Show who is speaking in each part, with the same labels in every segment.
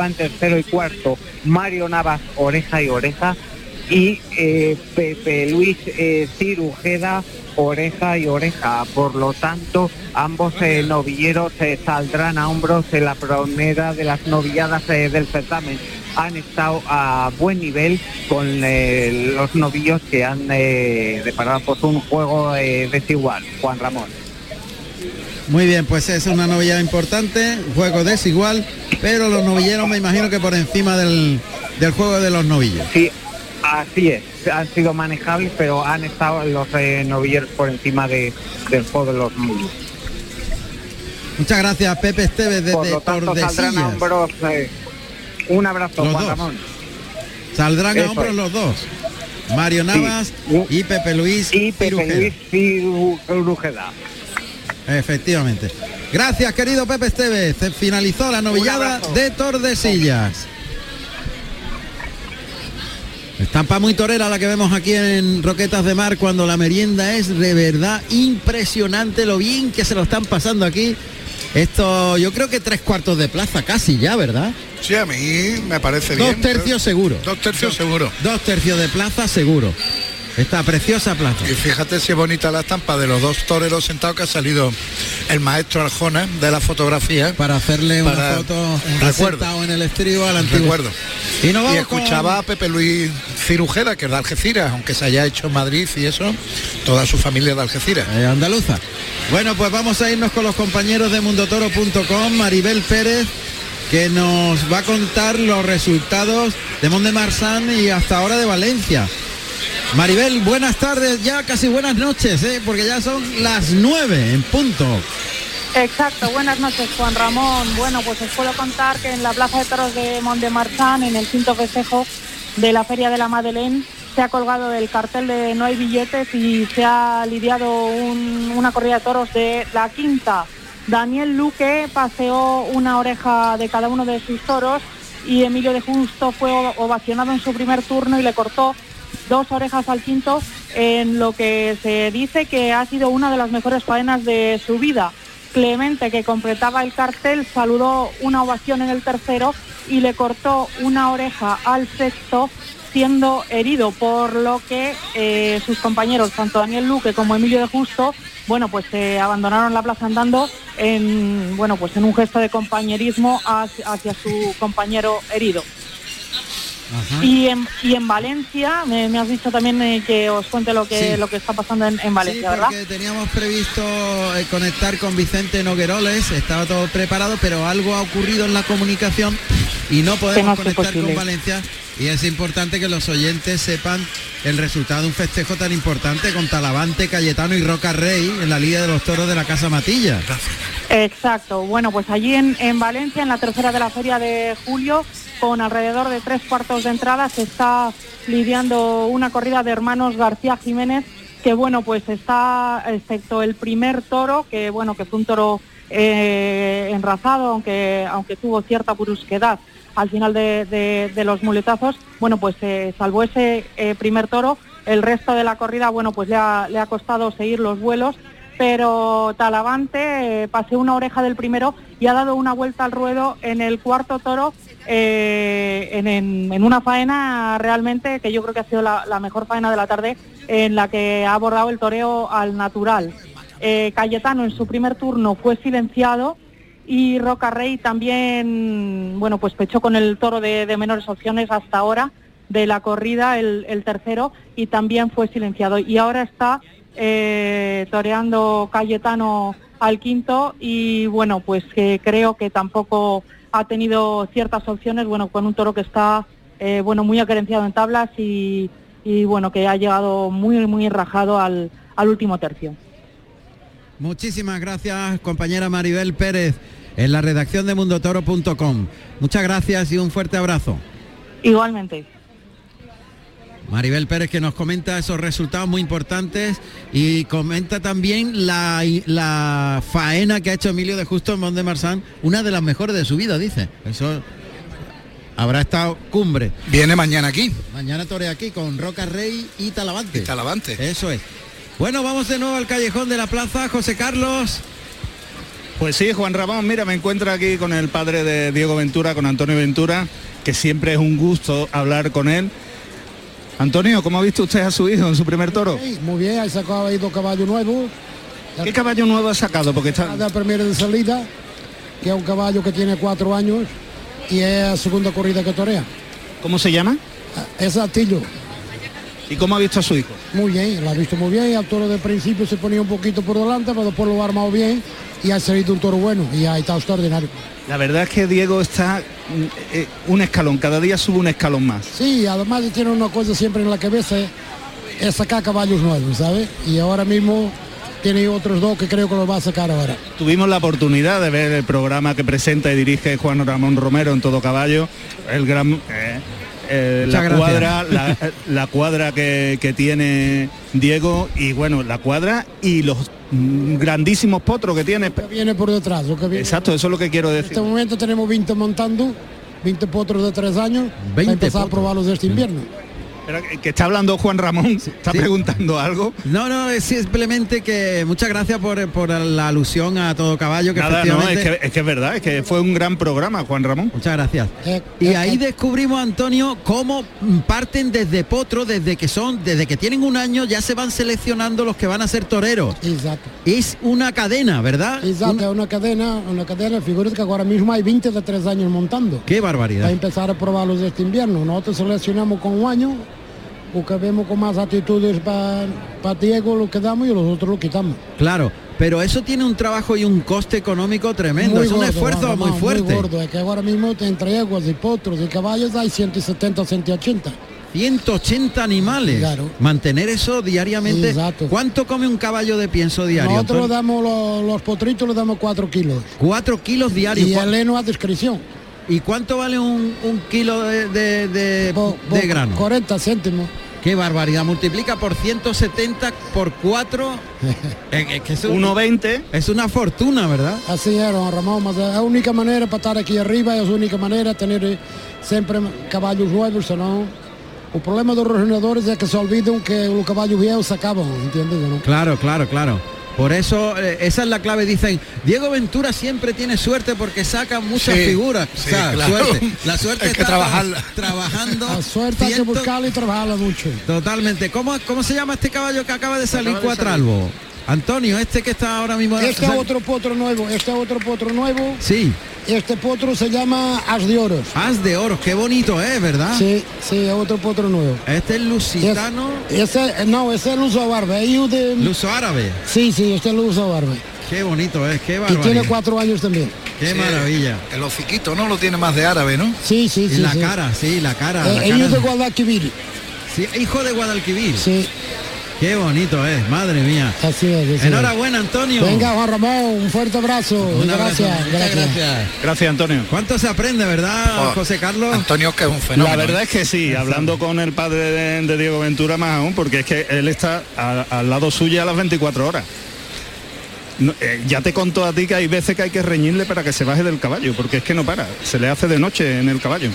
Speaker 1: en tercero y cuarto, Mario Navas, oreja y oreja, y eh, Pepe Luis eh, Cirujeda, oreja y oreja. Por lo tanto, ambos eh, novilleros eh, saldrán a hombros en la primera de las novilladas del certamen. Han estado a buen nivel con los novillos que han deparado pues, un juego desigual. Juan Ramón.
Speaker 2: Muy bien, pues es una novillada importante, juego desigual, pero los novilleros me imagino que por encima del, del juego de los novillos.
Speaker 1: Sí, así es. Han sido manejables, pero han estado los eh, novilleros por encima de, del juego de los novillos.
Speaker 2: Muchas gracias, Pepe Esteves
Speaker 1: Por
Speaker 2: desde
Speaker 1: lo tanto, saldrán a hombros. eh, un abrazo,
Speaker 2: Los
Speaker 1: Juan
Speaker 2: dos.
Speaker 1: Ramón.
Speaker 2: Saldrán a hombros
Speaker 1: es.
Speaker 2: los dos. Mario Navas y Pepe Luis
Speaker 1: Y Pepe
Speaker 2: Cirujeda.
Speaker 1: Luis Cirujeda.
Speaker 2: Efectivamente. Gracias, querido Pepe Esteves. Se finalizó la novillada de Tordesillas. Estampa muy torera la que vemos aquí en Roquetas de Mar cuando la merienda es de verdad impresionante lo bien que se lo están pasando aquí. Esto yo creo que tres cuartos de plaza casi ya, ¿verdad?
Speaker 3: Sí, a mí me parece
Speaker 2: Dos
Speaker 3: bien.
Speaker 2: tercios seguro.
Speaker 3: Dos tercios seguro.
Speaker 2: Dos tercios de plaza seguro. Esta preciosa plaza.
Speaker 3: Y fíjate si es bonita la estampa de los dos toreros sentados que ha salido el maestro Arjona de la fotografía.
Speaker 2: Para hacerle una foto
Speaker 3: un recuerdo.
Speaker 2: en el estribo al antiguo.
Speaker 3: Recuerdo.
Speaker 2: Y
Speaker 3: Y escuchaba a Pepe Luis Cirujeda, que es de Algeciras, aunque se haya hecho en Madrid y eso, toda su familia de Algeciras.
Speaker 2: Eh, andaluza. Bueno, pues vamos a irnos con los compañeros de mundotoro.com, Maribel Pérez, que nos va a contar los resultados de Mont de Marsan y hasta ahora de Valencia. Maribel, buenas tardes, ya casi buenas noches, ¿eh? porque ya son las nueve en punto.
Speaker 4: Exacto, buenas noches Juan Ramón. Bueno, pues os puedo contar que en la Plaza de Toros de Mont-de-Marsan, en el quinto festejo de la Feria de la Madeleine, se ha colgado el cartel de no hay billetes y se ha lidiado un- una corrida de toros de la quinta. Daniel Luque paseó una oreja de cada uno de sus toros y Emilio de Justo fue ovacionado en su primer turno y le cortó dos orejas al quinto en lo que se dice que ha sido una de las mejores faenas de su vida. Clemente, que completaba el cartel, saludó una ovación en el tercero y le cortó una oreja al sexto, siendo herido, por lo que eh, sus compañeros, tanto Daniel Luque como Emilio de Justo, bueno, pues se abandonaron la plaza andando en, bueno, pues en un gesto de compañerismo hacia su compañero herido. Y en, y en Valencia, me, me has dicho también eh, que os cuente lo que,
Speaker 2: Sí.
Speaker 4: lo que está pasando en, en Valencia,
Speaker 2: Sí,
Speaker 4: ¿verdad?
Speaker 2: porque teníamos previsto eh, conectar con Vicente Nogueroles, estaba todo preparado, pero algo ha ocurrido en la comunicación y no podemos
Speaker 4: no
Speaker 2: conectar con Valencia. Y es importante que los oyentes sepan el resultado de un festejo tan importante con Talavante, Cayetano y Roca Rey en la Liga de los Toros de la Casa Matilla.
Speaker 4: Exacto. Bueno, pues allí en, en Valencia, en la tercera de la feria de julio, con alrededor de tres cuartos de entrada, se está lidiando una corrida de hermanos García Jiménez, que bueno, pues está, excepto el primer toro, que bueno, que fue un toro eh, enrazado, aunque, aunque tuvo cierta brusquedad al final de, de- los muletazos, bueno, pues eh, salvo ese eh, primer toro, el resto de la corrida, bueno, pues le ha, le ha costado seguir los vuelos pero Talavante eh, una oreja del primero y ha dado una vuelta al ruedo en el cuarto toro eh, en, en- una faena realmente que yo creo que ha sido la, la mejor faena de la tarde en la que ha abordado el toreo al natural. Eh, Cayetano en su primer turno fue silenciado y Roca Rey también, bueno, pues pechó con el toro de, menores opciones hasta ahora de la corrida, el, tercero, y también fue silenciado. Y ahora está eh, toreando Cayetano al quinto y bueno, pues que creo que tampoco ha tenido ciertas opciones, bueno, con un toro que está, eh, bueno, muy acerenciado en tablas y, y, bueno, que ha llegado muy, muy rajado al, al último tercio.
Speaker 2: Muchísimas gracias, compañera Maribel Pérez, en la redacción de mundotoro.com. Muchas gracias y un fuerte abrazo.
Speaker 4: Igualmente.
Speaker 2: Maribel Pérez que nos comenta esos resultados muy importantes y comenta también la, la faena que ha hecho Emilio de Justo en Mont de Marsan, una de las mejores de su vida, dice. Eso habrá estado cumbre.
Speaker 3: Viene mañana aquí.
Speaker 2: Mañana torea aquí con Roca Rey y Talavante.
Speaker 3: Y Talavante.
Speaker 2: Eso es. Bueno, vamos de nuevo al callejón de la plaza, José Carlos.
Speaker 5: Pues sí, Juan Ramón, mira, me encuentro aquí con el padre de Diego Ventura, con Antonio Ventura, que siempre es un gusto hablar con él. Antonio, ¿cómo ha visto usted a su hijo en su primer toro?
Speaker 6: Sí, muy bien, ha sacado ahí dos caballos nuevos.
Speaker 5: ¿Qué caballo nuevo ha sacado? Porque está...
Speaker 6: La primera de salida, que es un caballo que tiene cuatro años y es la segunda corrida que torea.
Speaker 5: ¿Cómo se llama?
Speaker 6: Es Atillo.
Speaker 5: ¿Y cómo ha visto a su hijo?
Speaker 6: Muy bien, lo ha visto muy bien. Al toro de principio se ponía un poquito por delante, pero después lo ha armado bien y ha salido un toro bueno y ha estado extraordinario.
Speaker 5: La verdad es que Diego está mm, eh, un escalón, cada día sube un escalón más.
Speaker 6: Sí, además tiene una cosa siempre en la cabeza, es sacar caballos nuevos, ¿sabes? Y ahora mismo tiene otros dos que creo que los va a sacar ahora.
Speaker 5: Tuvimos la oportunidad de ver el programa que presenta y dirige Juan Ramón Romero en Todo Caballo, el gran... eh, eh, la cuadra, la, la cuadra que, que tiene Diego y bueno, la cuadra y los grandísimos potros que tiene.
Speaker 6: Que viene por detrás. Lo que viene
Speaker 5: Exacto, eso es lo que quiero
Speaker 6: En
Speaker 5: decir.
Speaker 6: este momento tenemos 20 montando, 20 potros de tres años,
Speaker 2: 20
Speaker 6: para empezar a
Speaker 2: potros.
Speaker 6: probarlos de este invierno.
Speaker 5: Que- está hablando Juan Ramón, está
Speaker 2: Sí.
Speaker 5: preguntando algo.
Speaker 2: No, no, es simplemente que muchas gracias por, por la alusión a todo caballo, que
Speaker 5: Nada, no, es
Speaker 2: efectivamente...
Speaker 5: que, es que es verdad, es que fue un gran programa, Juan Ramón.
Speaker 2: Muchas gracias.
Speaker 6: Eh,
Speaker 2: Y
Speaker 6: eh,
Speaker 2: ahí
Speaker 6: eh,
Speaker 2: descubrimos, Antonio, cómo parten desde potro, desde que son, desde que tienen un año, ya se van seleccionando los que van a ser toreros.
Speaker 6: Exacto.
Speaker 2: Es una cadena, ¿verdad?
Speaker 6: Exacto,
Speaker 2: Una-
Speaker 6: es una cadena, una cadena, figúrate que ahora mismo hay 20 de tres años montando.
Speaker 2: Qué
Speaker 6: Para
Speaker 2: barbaridad.
Speaker 6: empezar a probarlos de este invierno. Nosotros seleccionamos con un año, porque vemos con más actitudes para Diego lo que damos y los otros lo quitamos.
Speaker 2: Claro, pero eso tiene un trabajo y un coste económico tremendo. es un esfuerzo muy fuerte.
Speaker 6: gordo, es que ahora mismo entre yeguas y potros y caballos hay 170, 180.
Speaker 2: 180 animales.
Speaker 6: Claro.
Speaker 2: Mantener eso diariamente.
Speaker 6: Exacto.
Speaker 2: ¿Cuánto come un caballo de pienso diario?
Speaker 6: Nosotros le damos los, los potritos, le damos 4 kilos.
Speaker 2: Cuatro kilos diarios.
Speaker 6: Y
Speaker 2: ¿Cuá-
Speaker 6: el heno a discreción.
Speaker 2: ¿Y cuánto vale un, un kilo de, de- de-
Speaker 6: Po-
Speaker 2: de
Speaker 6: po-
Speaker 2: grano?
Speaker 6: 40 céntimos.
Speaker 2: Qué barbaridad. Multiplica por 170 por 4. es, que es, un-
Speaker 5: 1.20,
Speaker 2: es una fortuna, ¿verdad?
Speaker 6: Así es, don Ramón. Es la única manera para estar aquí arriba, es la única manera tener eh, siempre caballos nuevos, no. El problema de los regenadores es que se olvidan que los caballos viejos se acaban, ¿entiendes? no?
Speaker 2: Claro, claro, claro. Por eso, eh, esa es la clave. Dicen, Diego Ventura siempre tiene suerte porque saca muchas
Speaker 3: Sí,
Speaker 2: figuras.
Speaker 3: sí,
Speaker 2: O sea,
Speaker 3: claro.
Speaker 2: suerte. La suerte
Speaker 3: Hay que
Speaker 2: está tra-
Speaker 3: trabajarla.
Speaker 2: trabajando.
Speaker 6: La suerte hay que buscarla y trabajarla mucho.
Speaker 2: Totalmente. ¿Cómo, ¿Cómo se llama este caballo que acaba de salir cuatralbo? Antonio, este que está ahora mismo.
Speaker 6: Este es otro potro nuevo, este es otro potro nuevo.
Speaker 2: Sí,
Speaker 6: Este potro se llama As de Oros.
Speaker 2: haz de oro, qué bonito es, ¿verdad?
Speaker 6: Sí, sí, es otro potro nuevo.
Speaker 2: Este es lusitano,
Speaker 6: Ese, no, ese es el uso barba. es hijo de-
Speaker 2: luso árabe.
Speaker 6: Sí, sí, este es el uso barba.
Speaker 2: Qué bonito es, qué
Speaker 6: Y
Speaker 2: barbaridad.
Speaker 6: tiene cuatro años también.
Speaker 2: Qué
Speaker 3: Sí,
Speaker 2: maravilla.
Speaker 3: El hociquito, ¿no? Lo tiene más de árabe, ¿no?
Speaker 6: Sí, sí,
Speaker 2: Y
Speaker 6: sí.
Speaker 2: la
Speaker 6: sí.
Speaker 2: cara, sí, la cara.
Speaker 6: Eh,
Speaker 2: la cara.
Speaker 6: de Guadalquivir.
Speaker 2: Sí, hijo de Guadalquivir.
Speaker 6: Sí,
Speaker 2: Qué bonito es, madre mía.
Speaker 6: así es. así.
Speaker 2: Enhorabuena, Antonio.
Speaker 6: Venga, Juan Ramón, un fuerte abrazo.
Speaker 2: Un abrazo.
Speaker 6: gracias,
Speaker 2: Muchas
Speaker 6: gracias.
Speaker 2: gracias.
Speaker 5: gracias Antonio.
Speaker 2: ¿Cuánto se aprende, verdad,
Speaker 3: Oh,
Speaker 2: José Carlos?
Speaker 3: Antonio que es un fenómeno.
Speaker 5: La verdad es que sí, hablando con el padre de, de Diego Ventura más aún, porque es que él está a- al lado suyo a las 24 horas. No, eh, ya te contó a ti que hay veces que hay que reñirle para que se baje del caballo, porque es que no para, se le hace de noche en el caballo.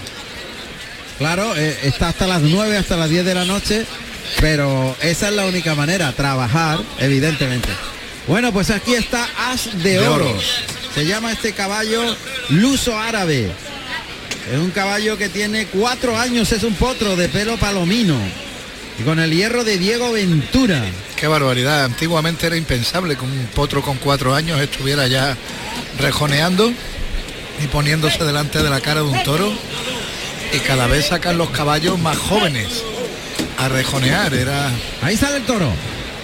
Speaker 2: Claro, eh, está hasta las 9, hasta las 10 de la noche, pero esa es la única manera, trabajar, evidentemente. Bueno, pues aquí está As de
Speaker 3: De
Speaker 2: Oro.
Speaker 3: Oro.
Speaker 2: Se llama este caballo Luso Árabe. Es un caballo que tiene cuatro años, es un potro de pelo palomino. Y con el hierro de Diego Ventura.
Speaker 3: Qué barbaridad. Antiguamente era impensable que un potro con cuatro años estuviera ya rejoneando y poniéndose delante de la cara de un toro. Y cada vez sacan los caballos más jóvenes a rejonear. Era
Speaker 2: Ahí sale el toro.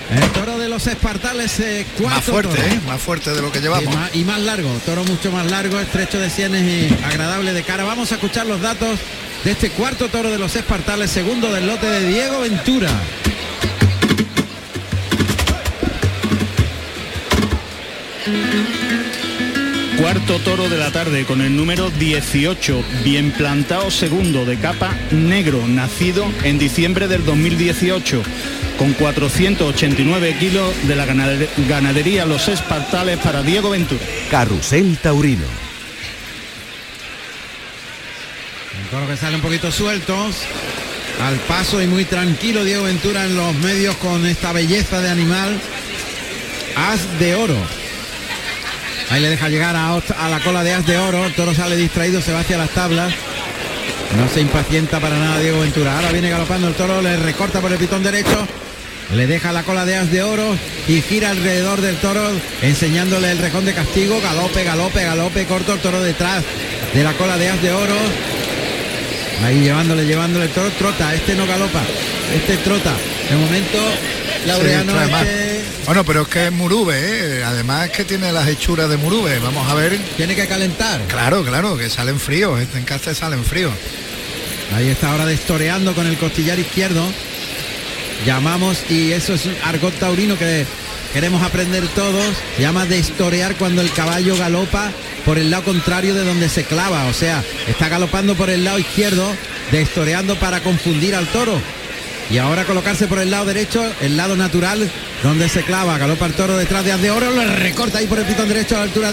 Speaker 2: El toro de los espartales, eh,
Speaker 3: más fuerte. ¿eh? más fuerte de lo que
Speaker 2: Y
Speaker 3: llevamos.
Speaker 2: más, y más largo, toro mucho más largo, estrecho de sienes y agradable de cara. Vamos a escuchar los datos de este cuarto toro de los espartales, segundo del lote de Diego Ventura.
Speaker 5: Cuarto toro de la tarde con el número 18, bien plantado segundo de capa negro, nacido en diciembre del 2018, con 489 kilos de la ganade- ganadería Los Espartales para Diego Ventura.
Speaker 7: Carrusel Taurino.
Speaker 2: Un toro que sale un poquito sueltos. Al paso y muy tranquilo Diego Ventura en los medios con esta belleza de animal. As de oro. Ahí le deja llegar a, a la cola de as de oro. El toro sale distraído, se va hacia las tablas. No se impacienta para nada Diego Ventura. Ahora viene galopando el toro, le recorta por el pitón derecho. Le deja la cola de as de oro y gira alrededor del toro, enseñándole el rejón de castigo. Galope, galope, galope, corto el toro detrás de la cola de as de oro. Ahí llevándole, llevándole el toro, trota, este no galopa, este trota. De momento, Laureano este
Speaker 3: Bueno, pero es que es Murube, ¿eh? además es que tiene las hechuras de Murube. Vamos a ver.
Speaker 2: tiene que calentar.
Speaker 3: Claro, claro, que salen fríos, este encaste salen fríos.
Speaker 2: Ahí está ahora destoreando con el costillar izquierdo. Llamamos, y eso es un argot taurino que queremos aprender todos, se llama destorear cuando el caballo galopa por el lado contrario de donde se clava. O sea, está galopando por el lado izquierdo, destoreando para confundir al toro. Y ahora colocarse por el lado derecho, el lado natural, donde se clava. Galopa el toro detrás de As de Oro, lo recorta ahí por el pitón derecho a la altura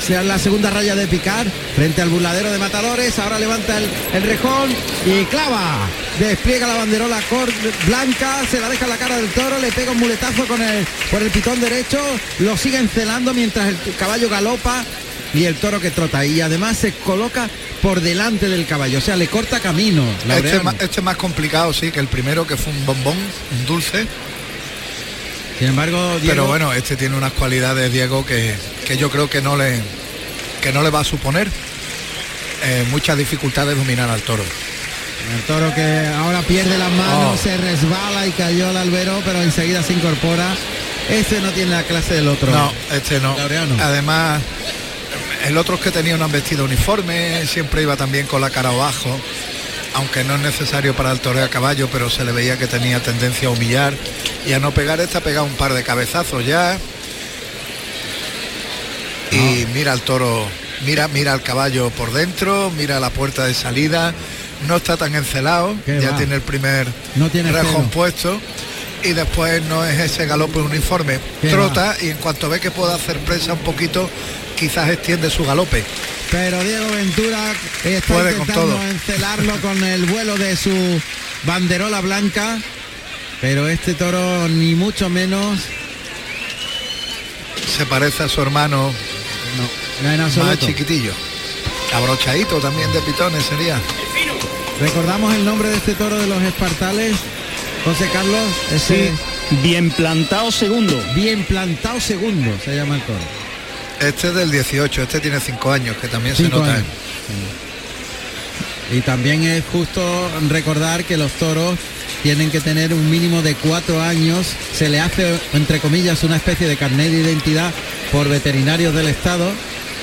Speaker 2: sea la segunda raya de picar, frente al burladero de matadores. Ahora levanta el, el rejón y clava. Despliega la banderola blanca, se la deja en la cara del toro, le pega un muletazo con el, por el pitón derecho, lo sigue encelando mientras el caballo galopa y el toro que trota. Y además se coloca por delante del caballo, o sea, le corta camino.
Speaker 3: Este es,
Speaker 2: Laureano.
Speaker 3: más, este es más complicado, sí, que el primero que fue un bombón, un dulce.
Speaker 2: Sin embargo, Diego,
Speaker 3: Pero bueno, este tiene unas cualidades, Diego, que, que yo creo que no le que no le va a suponer eh, muchas dificultades dominar al toro.
Speaker 2: el toro que ahora pierde las manos,
Speaker 3: Oh.
Speaker 2: se resbala y cayó al albero, pero enseguida se incorpora. Este no tiene la clase del otro.
Speaker 3: No, este no.
Speaker 2: Laureano.
Speaker 3: Además, el otro es que tenía un vestido uniforme, siempre iba también con la cara abajo, aunque no es necesario para el toreo a caballo, pero se le veía que tenía tendencia a humillar y a no pegar esta, ha pegado un par de cabezazos ya. Y mira al toro, mira, mira al caballo por dentro, mira la puerta de salida, no está tan encelado, ya
Speaker 2: va.
Speaker 3: tiene el primer
Speaker 2: No tiene
Speaker 3: rejón
Speaker 2: celo.
Speaker 3: puesto y después no es ese galope uniforme, trota y en cuanto ve que puede hacer presa un poquito, quizás extiende su galope.
Speaker 2: Pero Diego Ventura está
Speaker 3: Puede con
Speaker 2: intentando
Speaker 3: todo.
Speaker 2: encelarlo con el vuelo de su banderola blanca. Pero este toro ni mucho menos,
Speaker 3: Se parece a su hermano
Speaker 2: no, en
Speaker 3: más
Speaker 2: absoluto.
Speaker 3: chiquitillo. Abrochadito también de pitones sería.
Speaker 2: Recordamos el nombre de este toro de los espartales, José Carlos, ese
Speaker 5: Bien plantado segundo.
Speaker 2: bien plantado segundo se llama el toro.
Speaker 3: Este es del 18, este tiene 5 años, que también se nota.
Speaker 2: años. Y también es justo recordar que los toros tienen que tener un mínimo de cuatro años. Se le hace, entre comillas, una especie de carnet de identidad por veterinarios del Estado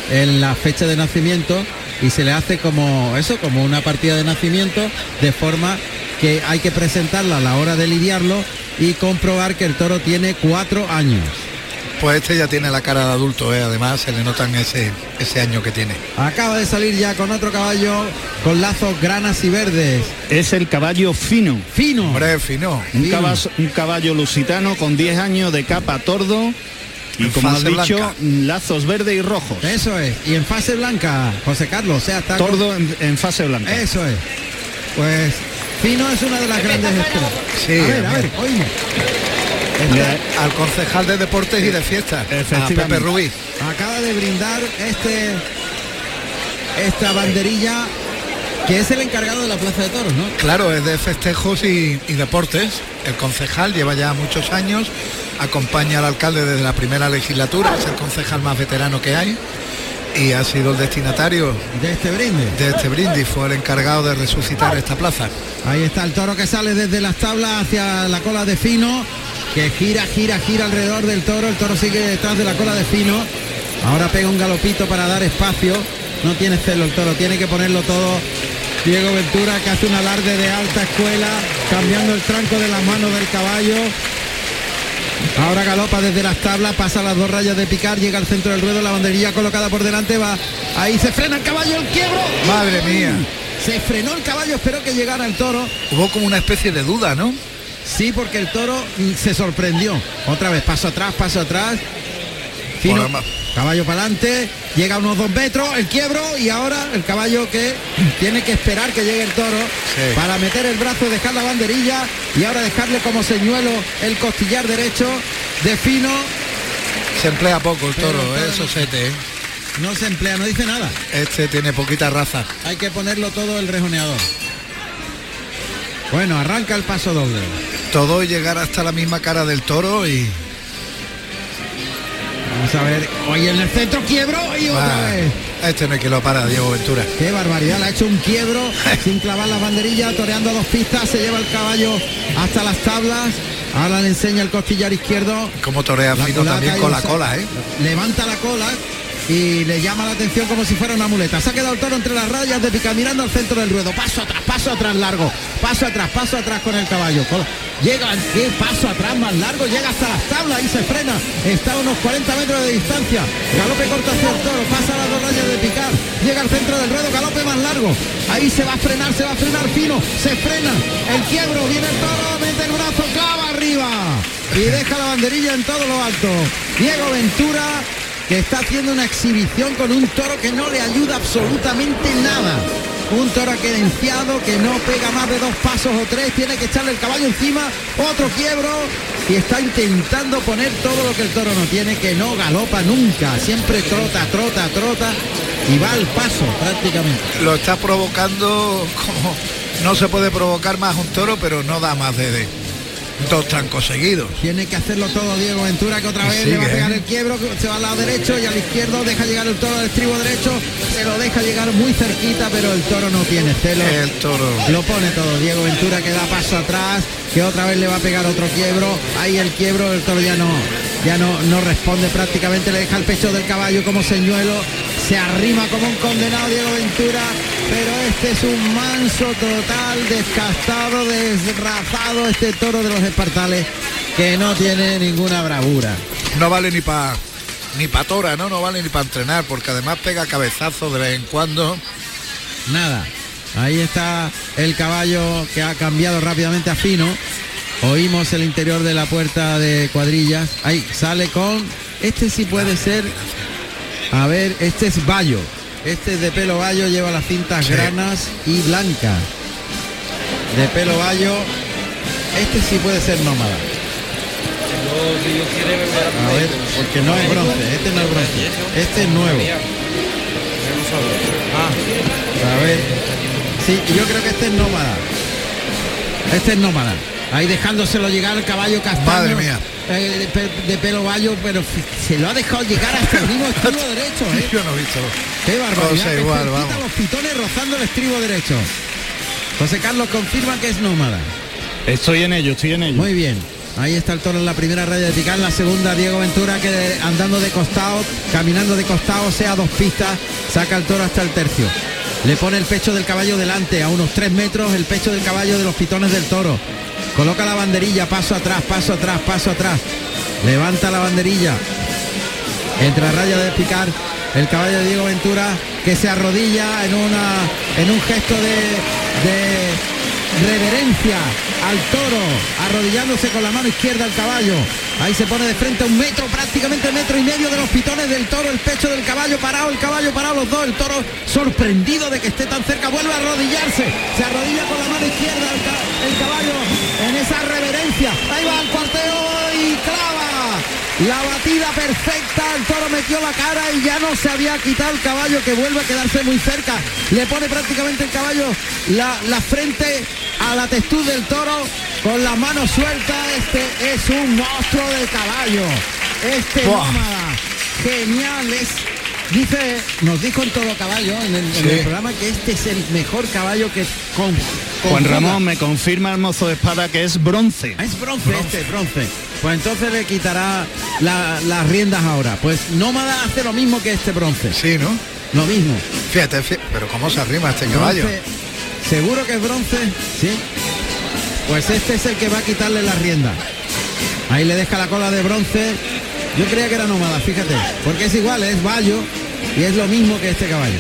Speaker 2: en la fecha de nacimiento y se le hace como eso, como una partida de nacimiento, de forma que hay que presentarla a la hora de lidiarlo y comprobar que el toro tiene cuatro años.
Speaker 3: Pues este ya tiene la cara de adulto, ¿eh? además se le notan ese, ese año que tiene.
Speaker 2: Acaba de salir ya con otro caballo con lazos granas y verdes.
Speaker 5: Es el caballo fino.
Speaker 2: Fino.
Speaker 3: Hombre, fino.
Speaker 5: Un
Speaker 2: Fino.
Speaker 5: caballo, un caballo lusitano con 10 años de capa tordo y
Speaker 3: En
Speaker 5: como has dicho,
Speaker 3: blanca.
Speaker 5: lazos verdes y rojos.
Speaker 2: Eso es. Y en fase blanca, José Carlos, o sea, está con-
Speaker 5: Tordo en, en fase blanca.
Speaker 2: Eso es. Pues Fino es una de las grandes estrellas.
Speaker 3: Sí,
Speaker 2: a ver, a ver, oímos.
Speaker 5: Le-
Speaker 3: Al concejal de deportes y de fiestas, a. Pepe Rubí.
Speaker 2: Acaba de brindar este esta banderilla que es el encargado de la Plaza de Toros, ¿no?
Speaker 3: Claro, es de festejos y, y deportes. El concejal lleva ya muchos años, acompaña al alcalde desde la primera legislatura, es el concejal más veterano que hay y ha sido el destinatario
Speaker 2: De este brinde.
Speaker 3: de este brindis, fue el encargado de resucitar esta plaza.
Speaker 2: Ahí está el toro que sale desde las tablas hacia la cola de Fino, que gira, gira, gira alrededor del toro. El toro sigue detrás de la cola de Fino. Ahora pega un galopito para dar espacio. No tiene celo el toro, tiene que ponerlo todo. Diego Ventura que hace un alarde de alta escuela, cambiando el tranco de las manos del caballo. Ahora galopa desde las tablas, pasa las dos rayas de picar, llega al centro del ruedo, la banderilla colocada por delante, va. Ahí se frena el caballo, el quiebro.
Speaker 3: Madre mía.
Speaker 2: Se frenó el caballo, esperó que llegara el toro.
Speaker 3: Hubo como una especie de duda, ¿no?
Speaker 2: Sí, porque el toro mm, se sorprendió. Otra vez, paso atrás, paso atrás. Fino, caballo para adelante, llega a unos dos metros, el quiebro y ahora el caballo que tiene que esperar que llegue el toro
Speaker 3: Sí.
Speaker 2: para meter el brazo, dejar la banderilla y ahora dejarle como señuelo el costillar derecho de Fino.
Speaker 3: Se emplea poco el toro,
Speaker 2: el toro
Speaker 3: eso
Speaker 2: no-
Speaker 3: se te.
Speaker 2: No se emplea, no dice nada.
Speaker 3: Este tiene poquita raza.
Speaker 2: Hay que ponerlo todo el rejoneador. Bueno, arranca el paso doble.
Speaker 3: Todo llegar hasta la misma cara del toro y.
Speaker 2: Vamos a ver. Hoy en el centro quiebro y otra
Speaker 3: Ah,
Speaker 2: vez.
Speaker 3: este no hay que lo para, Diego Ventura.
Speaker 2: Qué barbaridad, le ha hecho un quiebro sin clavar las banderillas, toreando a dos pistas, se lleva el caballo hasta las tablas. Ahora le enseña el costillar izquierdo.
Speaker 3: Como torea fino también con la cola, ¿eh?
Speaker 2: Levanta la cola y le llama la atención como si fuera una muleta. Se ha quedado el toro entre las rayas de pica mirando al centro del ruedo. Paso atrás, paso atrás largo. Paso atrás, paso atrás con el caballo. Llega, qué paso atrás más largo, llega hasta las tablas y se frena. Está a unos 40 metros de distancia. Galope corto hacia el toro, pasa las dos rayas de picar. Llega al centro del ruedo, galope más largo. Ahí se va a frenar, se va a frenar fino. Se frena. El quiebro, viene el toro, mete el brazo, clava arriba. Y deja la banderilla en todo lo alto. Diego Ventura que está haciendo una exhibición con un toro que no le ayuda absolutamente nada. Un toro querenciado que no pega más de dos pasos o tres, tiene que echarle el caballo encima, otro quiebro y está intentando poner todo lo que el toro no tiene, que no galopa nunca, siempre trota, trota, trota y va al paso prácticamente.
Speaker 3: Lo está provocando como no se puede provocar más un toro, pero no da más de, de dos trancos seguidos.
Speaker 2: Tiene que hacerlo todo Diego Ventura, que otra vez
Speaker 3: Sigue,
Speaker 2: le va a pegar
Speaker 3: ¿eh?
Speaker 2: el quiebro, se va al lado derecho y al izquierdo deja llegar el toro al estribo derecho, se lo deja llegar muy cerquita, pero el toro no tiene celo.
Speaker 3: El toro.
Speaker 2: Lo pone todo Diego Ventura que da paso atrás, que otra vez le va a pegar otro quiebro. Ahí el quiebro, el toro ya no, ya no, no responde prácticamente, le deja el pecho del caballo como señuelo, se arrima como un condenado Diego Ventura, pero este es un manso total, descastado, desrazado este toro de los espartales que no tiene ninguna bravura.
Speaker 3: No vale ni para ni pa tora, ¿no? No vale ni para entrenar, porque además pega cabezazo de vez en cuando.
Speaker 2: Nada. Ahí está el caballo que ha cambiado rápidamente a fino. Oímos el interior de la puerta de cuadrillas. Ahí sale con. Este sí puede ser. A ver, este es Bayo. Este es de pelo Bayo, lleva las cintas
Speaker 3: Sí.
Speaker 2: granas y blancas. De pelo Bayo. Este sí puede ser nómada. A ver, porque no es bronce, este no es bronce. Este es nuevo. A ver. Sí, yo creo que este es nómada. Este es nómada. Ahí dejándoselo llegar al caballo castaño.
Speaker 3: Madre mía.
Speaker 2: eh, de, pe- de pelo bayo, pero se lo ha dejado llegar hasta el mismo estribo derecho, ¿eh?
Speaker 3: Yo no he visto.
Speaker 2: Qué barbaridad.
Speaker 3: Igual, vamos.
Speaker 2: los pitones rozando el estribo derecho. José Carlos confirma que es nómada.
Speaker 5: Estoy en ello, estoy en ello.
Speaker 2: Muy bien. Ahí está el toro en la primera raya de picar, en la segunda Diego Ventura que andando de costado, caminando de costado, sea dos pistas, saca el toro hasta el tercio. Le pone el pecho del caballo delante, a unos tres metros, el pecho del caballo de los pitones del toro. Coloca la banderilla, paso atrás, paso atrás, paso atrás. Levanta la banderilla. Entre la raya de picar, el caballo de Diego Ventura que se arrodilla en una en un gesto de, reverencia al toro, arrodillándose con la mano izquierda al caballo. Ahí se pone de frente a un metro, prácticamente metro y medio de los pitones del toro, el pecho del caballo parado, el caballo parado, los dos, el toro sorprendido de que esté tan cerca, vuelve a arrodillarse, se arrodilla con la mano izquierda el caballo en esa reverencia. Ahí va el cuarteo y clava. La batida perfecta, el toro metió la cara y ya no se había quitado el caballo que vuelve a quedarse muy cerca. Le pone prácticamente el caballo la, la frente a la textura del toro con la mano suelta. Este es un monstruo de caballo. Este
Speaker 3: Buah.
Speaker 2: nómada. Genial es. Dice, nos dijo en todo caballo en el, en el programa que este es el mejor caballo que con,
Speaker 5: Juan Ramón me confirma el mozo de espada que es bronce.
Speaker 2: Ah, Es bronce, este, bronce. Pues entonces le quitará la- las riendas ahora. Pues Nómada hace lo mismo que este bronce.
Speaker 3: Sí, ¿no?
Speaker 2: Lo mismo.
Speaker 3: Fíjate, fí- pero cómo se arrima este caballo.
Speaker 2: Bronce, Seguro que es bronce, sí. Pues este es el que va a quitarle las riendas. Ahí le deja la cola de bronce. Yo creía que era nómada, fíjate. Porque es igual, es vallo y es lo mismo que este caballo.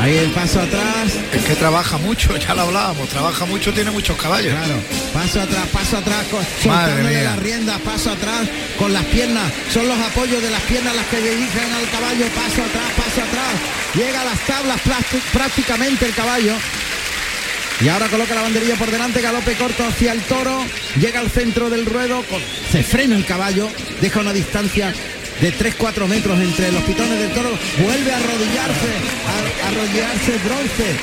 Speaker 2: Ahí el paso atrás.
Speaker 3: Es que trabaja mucho, ya lo hablábamos, trabaja mucho, tiene muchos caballos.
Speaker 2: Claro, paso atrás, paso atrás,
Speaker 3: mía.
Speaker 2: las riendas, paso atrás, con las piernas, son los apoyos de las piernas las que dirigen al caballo, paso atrás, paso atrás, llega a las tablas prácticamente el caballo. Y ahora coloca la banderilla por delante, galope corto hacia el toro, llega al centro del ruedo, se frena el caballo, deja una distancia de 3-4 metros entre los pitones del toro, vuelve a arrodillarse, a, arrodillarse bronce,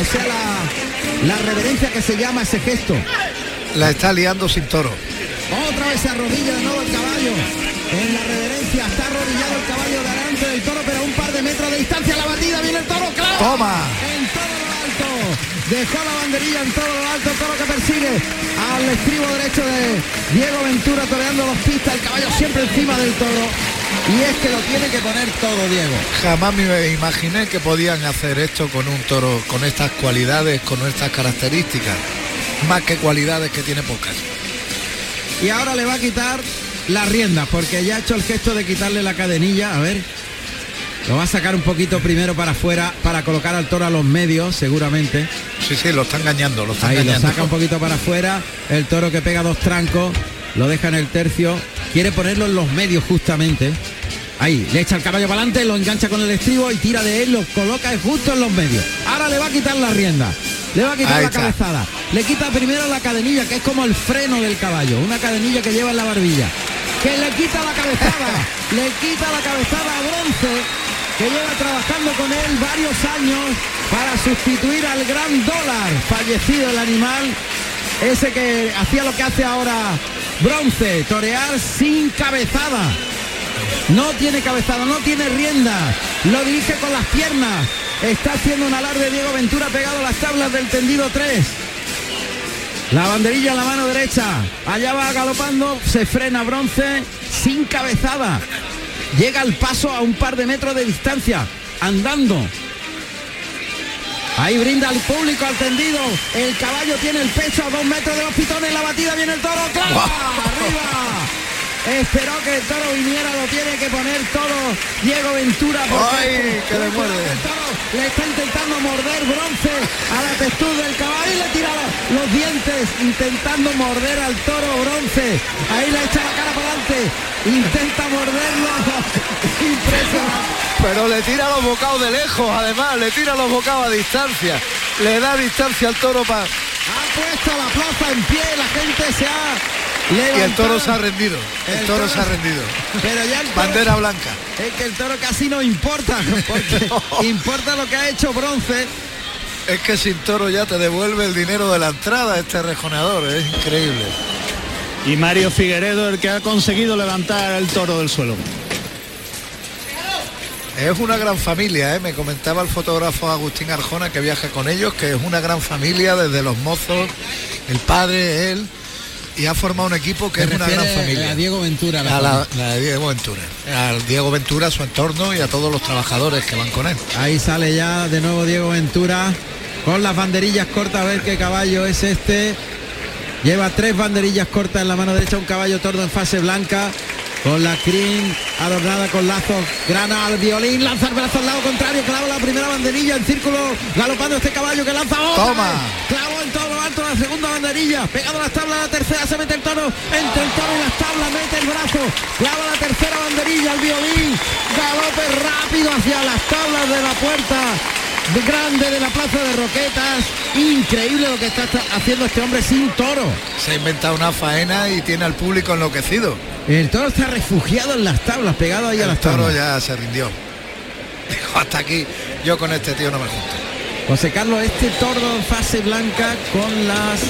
Speaker 2: o sea, la, la reverencia que se llama ese gesto.
Speaker 3: La está liando sin toro.
Speaker 2: Otra vez se arrodilla de nuevo el caballo. En la reverencia está arrodillado el caballo delante del toro, pero a un par de metros de distancia la batida viene el toro, claro.
Speaker 3: Toma.
Speaker 2: En todo lo alto. Dejó la banderilla en todo lo alto, todo lo que persigue al estribo derecho de Diego Ventura toreando los pistas, el caballo siempre encima del toro. Y es que lo tiene que poner todo, Diego.
Speaker 3: Jamás me imaginé que podían hacer esto con un toro con estas cualidades, con estas características. Más que cualidades que tiene pocas.
Speaker 2: Y ahora le va a quitar las riendas, porque ya ha hecho el gesto de quitarle la cadenilla. A ver. Lo va a sacar un poquito primero para afuera para colocar al toro a los medios, seguramente.
Speaker 3: Sí, sí, lo está engañando, lo está
Speaker 2: Ahí
Speaker 3: engañando.
Speaker 2: lo saca un poquito para afuera. El toro que pega dos trancos, lo deja en el tercio. Quiere ponerlo en los medios justamente. Ahí, le echa el caballo para adelante, lo engancha con el estribo y tira de él, lo coloca justo en los medios. Ahora le va a quitar la rienda. Le va a quitar
Speaker 3: Ahí
Speaker 2: la
Speaker 3: está.
Speaker 2: cabezada. Le quita primero la cadenilla, que es como el freno del caballo. Una cadenilla que lleva en la barbilla. Que le quita la cabezada. le quita la cabezada a bronce, que lleva trabajando con él varios años para sustituir al gran dólar. Fallecido el animal. Ese que hacía lo que hace ahora bronce. Torear sin cabezada. No tiene cabezado, no tiene rienda. Lo dirige con las piernas. Está haciendo un alarde Diego Ventura pegado a las tablas del tendido 3. La banderilla en la mano derecha. Allá va galopando, se frena bronce sin cabezada. Llega al paso a un par de metros de distancia, andando. Ahí brinda al público al tendido. El caballo tiene el pecho a dos metros de los pitones. La batida viene el toro. ¡Clava! ¡Arriba! Esperó que el toro viniera, lo tiene que poner todo Diego Ventura.
Speaker 3: ¡Ay, que le muerde!
Speaker 2: El toro le está intentando morder bronce a la textura del caballo y le tira los dientes intentando morder al toro bronce. Ahí le echa la cara para adelante. Intenta morderlo. Impresionante.
Speaker 3: Pero le tira los bocados de lejos, además, le tira los bocados a distancia. Le da distancia al toro para...
Speaker 2: Ha puesto la plaza en pie, la gente se ha levantado.
Speaker 3: Y el toro se ha rendido. El,
Speaker 2: El
Speaker 3: toro,
Speaker 2: toro
Speaker 3: se ha rendido.
Speaker 2: Pero ya el toro-
Speaker 3: Bandera blanca.
Speaker 2: Es que el toro casi no importa, porque importa lo que ha hecho bronce.
Speaker 3: Es que sin toro ya te devuelve el dinero de la entrada este rejoneador. Es increíble.
Speaker 5: Y Mario Figueredo el que ha conseguido levantar el toro del suelo.
Speaker 3: Es una gran familia, ¿eh? me comentaba el fotógrafo Agustín Arjona que viaja con ellos, que es una gran familia desde los mozos, el padre, él, y ha formado un equipo que es una gran familia.
Speaker 2: a Diego Ventura, la
Speaker 3: A la, la de Diego Ventura. Al Diego Ventura, a su entorno y a todos los trabajadores que van con él.
Speaker 2: Ahí sale ya de nuevo Diego Ventura con las banderillas cortas a ver qué caballo es este. Lleva tres banderillas cortas en la mano derecha, un caballo tordo en fase blanca. Con la crin adornada con lazos, grana al violín, lanza el brazo al lado contrario, clava la primera banderilla en círculo, galopando este caballo que lanza otra.
Speaker 3: Toma.
Speaker 2: Clavó en todo lo alto la segunda banderilla, pegado a las tablas la tercera, se mete el toro, entre el toro y las tablas, mete el brazo, clava la tercera banderilla al violín, galope rápido hacia las tablas de la puerta grande de la plaza de Roquetas. Increíble lo que está haciendo este hombre sin toro.
Speaker 3: Se ha inventado una faena y tiene al público enloquecido.
Speaker 2: El toro está refugiado en las tablas, pegado ahí a
Speaker 3: El
Speaker 2: las
Speaker 3: toro
Speaker 2: tablas.
Speaker 3: ya se rindió. Dijo, hasta aquí, yo con este tío no me junto.
Speaker 2: José Carlos, este toro en fase blanca con las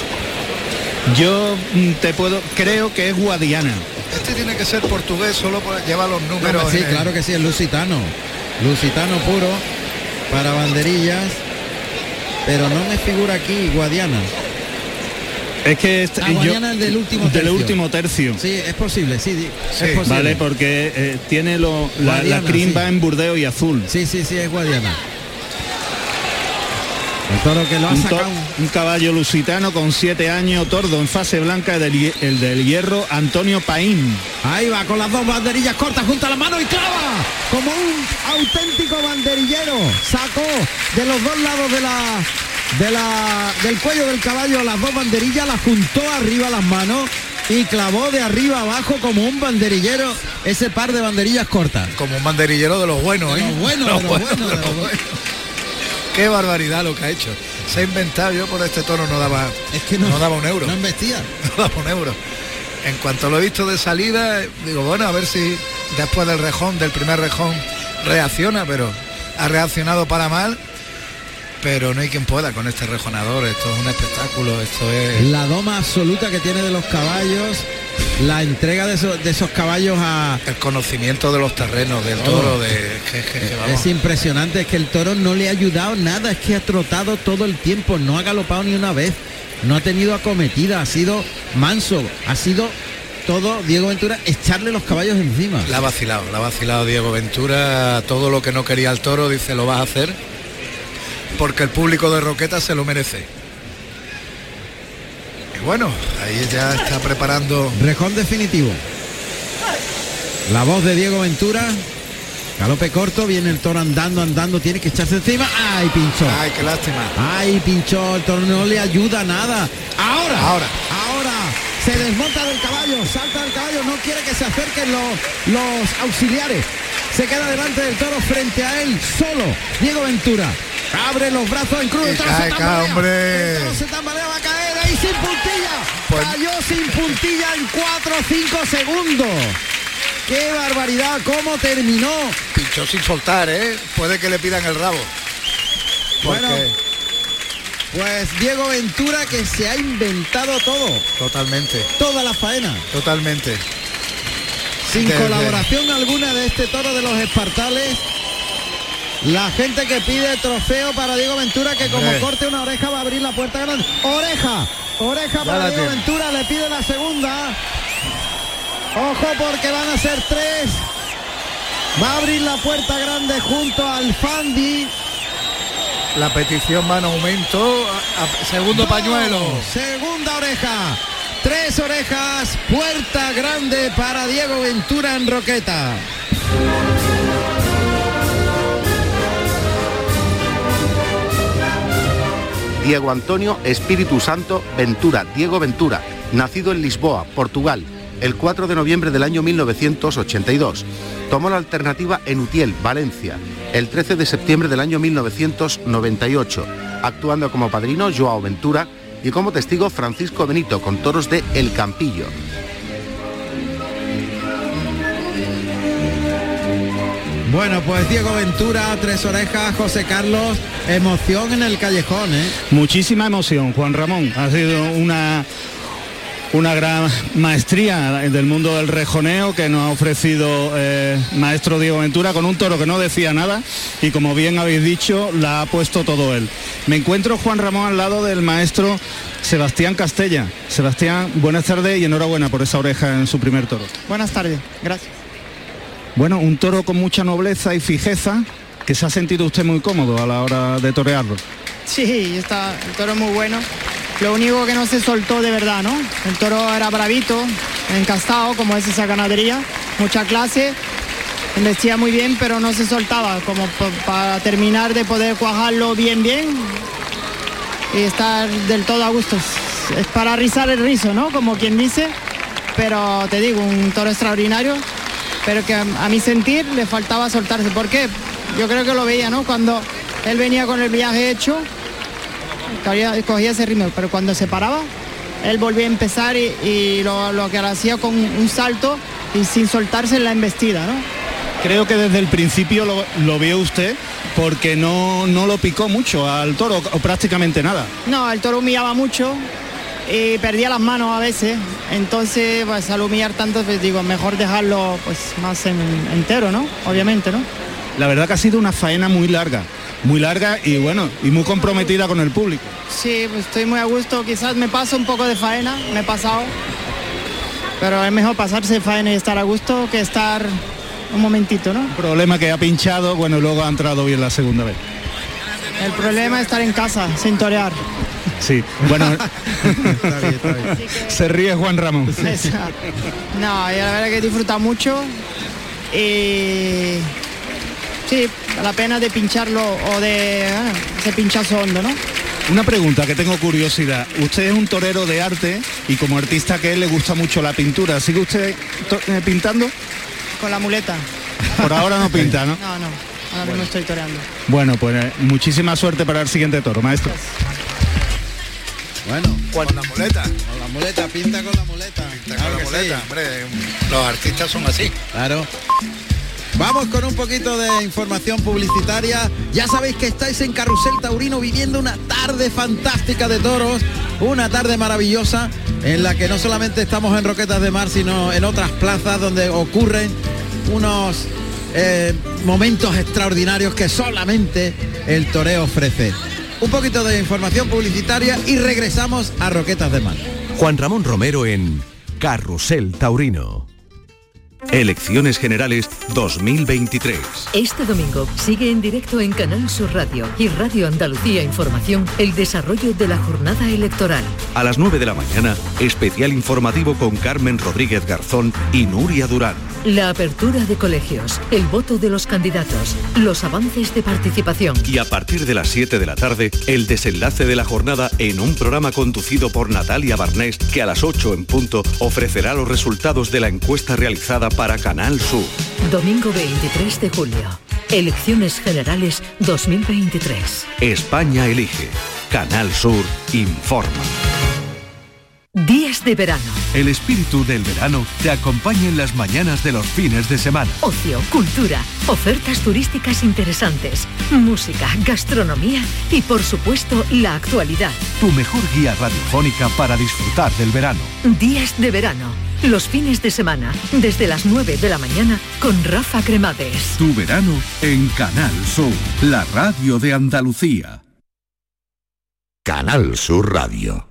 Speaker 5: Yo mm, te puedo, creo que es Guadiana.
Speaker 3: Este tiene que ser portugués solo por llevar los números.
Speaker 2: sí,
Speaker 3: en el-
Speaker 2: claro que sí, es lusitano. Lusitano puro para banderillas. Pero no me figura aquí Guadiana.
Speaker 5: Es que este-
Speaker 2: Ah, Guadiana es del último
Speaker 5: del
Speaker 2: tercio.
Speaker 5: último tercio.
Speaker 2: Sí, es posible, sí, es posible.
Speaker 5: Vale, porque eh, tiene lo, la, la
Speaker 2: Guadiana,
Speaker 5: crin
Speaker 2: sí.
Speaker 5: va en burdeo y azul.
Speaker 2: Sí, sí, sí, es Guadiana. El toro que lo ha
Speaker 5: Un, to-
Speaker 2: sacado.
Speaker 5: un caballo lusitano con siete años, tordo en fase blanca, del el del hierro Antonio Paín.
Speaker 2: Ahí va con las dos banderillas cortas junto a la mano y clava como un auténtico banderillero. Sacó de los dos lados de la, de la, del cuello del caballo las dos banderillas, las juntó arriba las manos y clavó de arriba abajo como un banderillero ese par de banderillas cortas.
Speaker 3: Como un banderillero de los buenos,
Speaker 2: De
Speaker 3: ¿eh?
Speaker 2: los buenos, de los buenos, de los buenos.
Speaker 3: Qué barbaridad lo que ha hecho. se ha inventado yo por este toro no daba
Speaker 2: Es que
Speaker 3: no,
Speaker 2: no,
Speaker 3: daba un euro.
Speaker 2: no investiga.
Speaker 3: no daba un euro. En cuanto lo he visto de salida digo bueno a ver si después del rejón del primer rejón reacciona pero ha reaccionado para mal. Pero no hay quien pueda con este rejonador. Esto es un espectáculo esto es
Speaker 2: La doma absoluta que tiene de los caballos, la entrega de esos, de esos caballos a...
Speaker 3: el conocimiento de los terrenos del toro de que- que- que vamos.
Speaker 2: Es impresionante, es que el toro no le ha ayudado nada, es que ha trotado todo el tiempo, no ha galopado ni una vez, no ha tenido acometida, ha sido manso, ha sido todo, Diego Ventura, echarle los caballos encima.
Speaker 3: La ha vacilado, la ha vacilado Diego Ventura. Todo lo que no quería el toro dice lo vas a hacer porque el público de Roqueta se lo merece. Bueno, ahí ya está preparando.
Speaker 2: Rejón definitivo. La voz de Diego Ventura. Galope corto, viene el toro andando, andando, tiene que echarse encima. ¡Ay, pinchó!
Speaker 3: Ay, qué lástima.
Speaker 2: ¡Ay, pinchó! El toro no le ayuda nada. ¡Ahora!
Speaker 3: Ahora.
Speaker 2: ¡Ahora! Se desmonta del caballo, salta del caballo, no quiere que se acerquen los, los auxiliares. Se queda delante del toro frente a él, solo. Diego Ventura. Abre los brazos en cruz. El
Speaker 3: Y
Speaker 2: toro
Speaker 3: cae,
Speaker 2: se
Speaker 3: cae,
Speaker 2: tambalea.
Speaker 3: hombre.
Speaker 2: El toro se tambalea, va a caer sin puntilla.
Speaker 3: Pues-
Speaker 2: Cayó sin puntilla en 4 o 5 segundos. ¡Qué barbaridad! ¿Cómo terminó?
Speaker 3: Pinchó sin soltar, ¿eh? Puede que le pidan el rabo. Porque
Speaker 2: Bueno. Pues Diego Ventura que se ha inventado todo,
Speaker 3: totalmente,
Speaker 2: toda la faena,
Speaker 3: totalmente.
Speaker 2: sin
Speaker 3: Desde-
Speaker 2: colaboración alguna de este toro de los espartales. La gente que pide trofeo para Diego Ventura que como
Speaker 3: Hombre.
Speaker 2: corte una oreja va a abrir la puerta grande. Oreja, oreja para Diego. Ventura, le pide la segunda. Ojo porque van a ser tres. Va a abrir la puerta grande junto al Fandi.
Speaker 3: La petición va en aumento. A- a- segundo
Speaker 2: Dos,
Speaker 3: pañuelo.
Speaker 2: Segunda oreja. Tres orejas. Puerta grande para Diego Ventura en Roqueta.
Speaker 8: Diego Antonio Espíritu Santo Ventura, Diego Ventura, nacido en Lisboa, Portugal, el 4 de noviembre del año 1982. Tomó la alternativa en Utiel, Valencia, el 13 de septiembre del año 1998, actuando como padrino Joao Ventura y como testigo Francisco Benito con toros de El Campillo.
Speaker 2: Bueno, pues Diego Ventura, tres orejas, José Carlos, emoción en el callejón, ¿eh?
Speaker 5: Muchísima emoción, Juan Ramón. Ha sido una una gran maestría del mundo del rejoneo que nos ha ofrecido eh, maestro Diego Ventura con un toro que no decía nada y como bien habéis dicho la ha puesto todo él. Me encuentro Juan Ramón al lado del maestro Sebastián Castella. Sebastián, buenas tardes y enhorabuena por esa oreja en su primer toro.
Speaker 9: Buenas tardes, gracias.
Speaker 5: Bueno, un toro con mucha nobleza y fijeza que se ha sentido usted muy cómodo a la hora de torearlo.
Speaker 9: Sí, está, el toro muy bueno. Lo único que no se soltó de verdad, ¿no? El toro era bravito, encastado, como es esa ganadería, mucha clase, vestía muy bien, pero no se soltaba, como pa- para terminar de poder cuajarlo bien, bien y estar del todo a gusto. Es para rizar el rizo, ¿no? Como quien dice, pero te digo, un toro extraordinario, pero que a, a mi sentir le faltaba soltarse. ¿Por qué? Yo creo que lo veía, ¿no? Cuando él venía con el viaje hecho, cogía, cogía ese ritmo, pero cuando se paraba, él volvía a empezar y, y lo, lo que hacía con un salto y sin soltarse en la embestida, ¿no?
Speaker 5: Creo que desde el principio lo, lo vio usted porque no, no lo picó mucho al toro o prácticamente nada.
Speaker 9: No, el toro humillaba mucho y perdía las manos a veces. Entonces, pues al humillar tanto, pues digo, mejor dejarlo pues más en- entero, ¿no? Obviamente, ¿no?
Speaker 5: La verdad que ha sido una faena muy larga, muy larga y bueno, y muy comprometida con el público.
Speaker 9: Sí, pues estoy muy a gusto. Quizás me paso un poco de faena, me he pasado. Pero es mejor pasarse de faena y estar a gusto que estar un momentito, ¿no?
Speaker 5: Problema que ha pinchado, bueno, y luego ha entrado bien la segunda vez.
Speaker 9: El problema es estar en casa, sin torear.
Speaker 5: Sí, bueno, se ríe Juan Ramón.
Speaker 9: No, y la verdad que he disfrutado mucho. Y sí, la pena de pincharlo o de ah, ese pinchazo hondo, ¿no?
Speaker 5: Una pregunta que tengo curiosidad. Usted es un torero de arte y como artista que él le gusta mucho la pintura. ¿Sigue usted eh, pintando?
Speaker 9: Con la muleta.
Speaker 5: Por ahora no pinta, ¿no?
Speaker 9: No, no. Ahora mismo estoy toreando.
Speaker 5: Bueno, pues eh, muchísima suerte para el siguiente toro, maestro.
Speaker 2: Bueno,
Speaker 3: con la muleta.
Speaker 2: Con la muleta, pinta con la muleta.
Speaker 3: Pinta con la muleta, hombre. Los artistas son así.
Speaker 2: Claro. Vamos con un poquito de información publicitaria. Ya sabéis que estáis en Carrusel Taurino viviendo una tarde fantástica de toros, una tarde maravillosa en la que no solamente estamos en Roquetas de Mar, sino en otras plazas donde ocurren unos eh, momentos extraordinarios que solamente el toreo ofrece. Un poquito de información publicitaria y regresamos a Roquetas de Mar.
Speaker 7: Juan Ramón Romero en Carrusel Taurino. Elecciones Generales 2023.
Speaker 10: Este domingo sigue en directo en Canal Sur Radio y Radio Andalucía Información el desarrollo de la jornada electoral.
Speaker 7: A las 9 de la mañana, especial informativo con Carmen Rodríguez Garzón y Nuria Durán.
Speaker 10: La apertura de colegios, el voto de los candidatos, los avances de participación.
Speaker 7: Y a partir de las 7 de la tarde, el desenlace de la jornada en un programa conducido por Natalia Barnés que a las 8 en punto ofrecerá los resultados de la encuesta realizada para Canal Sur.
Speaker 10: Domingo 23 de julio. Elecciones Generales 2023.
Speaker 7: España elige. Canal Sur informa.
Speaker 10: Días de verano.
Speaker 7: El espíritu del verano te acompaña en las mañanas de los fines de semana.
Speaker 10: Ocio, cultura, ofertas turísticas interesantes, música, gastronomía y por supuesto la actualidad.
Speaker 7: Tu mejor guía radiofónica para disfrutar del verano.
Speaker 10: Días de verano. Los fines de semana, desde las 9 de la mañana, con Rafa Cremades.
Speaker 7: Tu verano en Canal Sur, la radio de Andalucía.
Speaker 11: Canal Sur Radio.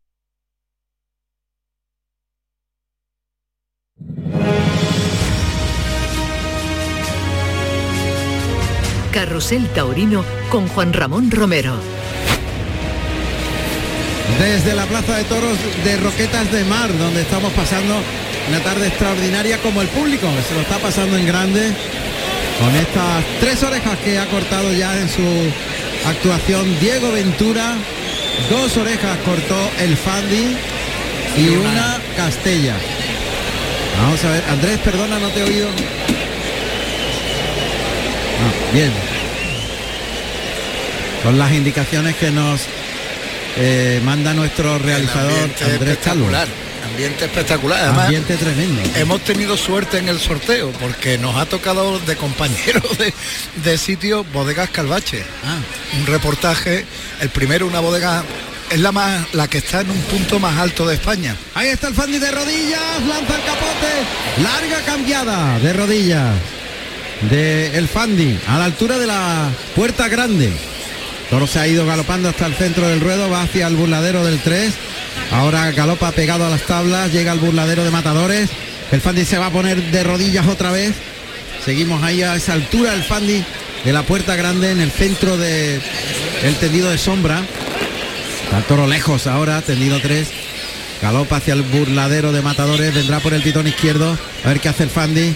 Speaker 10: Carrusel Taurino con Juan Ramón Romero.
Speaker 2: Desde la Plaza de Toros de Roquetas de Mar, donde estamos pasando una tarde extraordinaria como el público, que se lo está pasando en grande, con estas tres orejas que ha cortado ya en su actuación Diego Ventura, dos orejas cortó el Fandi y una Castella. Vamos a ver, Andrés, perdona, no te he oído. Ah, bien. Con las indicaciones que nos eh, manda nuestro realizador
Speaker 3: Ambiente
Speaker 2: Andrés Calvo.
Speaker 3: espectacular. Ambiente espectacular. Además,
Speaker 2: Ambiente tremendo.
Speaker 3: hemos tenido suerte en el sorteo porque nos ha tocado de compañero de, de sitio Bodegas Calvache.
Speaker 2: Ah.
Speaker 3: Un reportaje, el primero una bodega es la más la que está en un punto más alto de España.
Speaker 2: Ahí está el Fandi de rodillas, lanza el capote, larga cambiada de rodillas de el Fandi a la altura de la puerta grande. Toro se ha ido galopando hasta el centro del ruedo, va hacia el burladero del 3. Ahora galopa pegado a las tablas, llega al burladero de matadores. El Fandi se va a poner de rodillas otra vez. Seguimos ahí a esa altura el Fandi de la puerta grande en el centro de el tendido de sombra. Está toro lejos ahora, tendido 3. Galopa hacia el burladero de matadores, vendrá por el titón izquierdo. A ver qué hace el Fandi.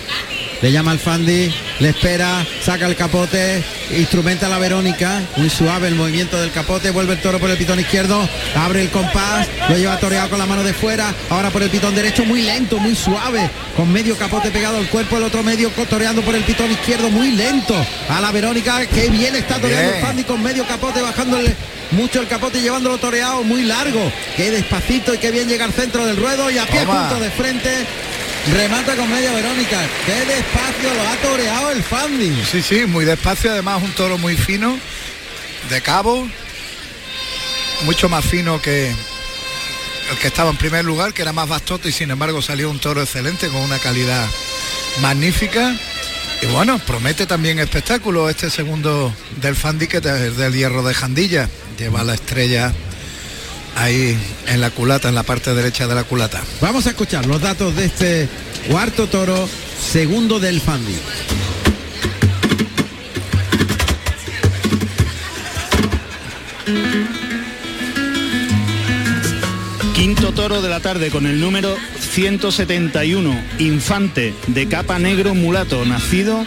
Speaker 2: Le llama al Fandi, le espera, saca el capote, instrumenta la Verónica, muy suave el movimiento del capote, vuelve el toro por el pitón izquierdo, abre el compás, lo lleva toreado con la mano de fuera, ahora por el pitón derecho, muy lento, muy suave, con medio capote pegado al cuerpo, el otro medio toreando por el pitón izquierdo, muy lento, a la Verónica, que bien está toreando el
Speaker 3: Bien.
Speaker 2: Fandi con medio capote, bajándole mucho el capote y llevándolo toreado muy largo, que despacito y que bien llega al centro del ruedo y a pie
Speaker 3: Toma.
Speaker 2: junto de frente. Remata con media Verónica. Qué despacio lo ha toreado el Fandi.
Speaker 3: Sí, sí, muy despacio, además un toro muy fino, de cabo, mucho más fino que el que estaba en primer lugar, que era más bastote y sin embargo salió un toro excelente con una calidad magnífica. Y bueno, promete también espectáculo este segundo del Fandi que es del hierro de Jandilla. Lleva la estrella ahí en la culata, en la parte derecha de la culata.
Speaker 2: Vamos a escuchar los datos de este cuarto toro, segundo del Fandi.
Speaker 5: Quinto toro de la tarde con el número 171, Infante de capa negro mulato, nacido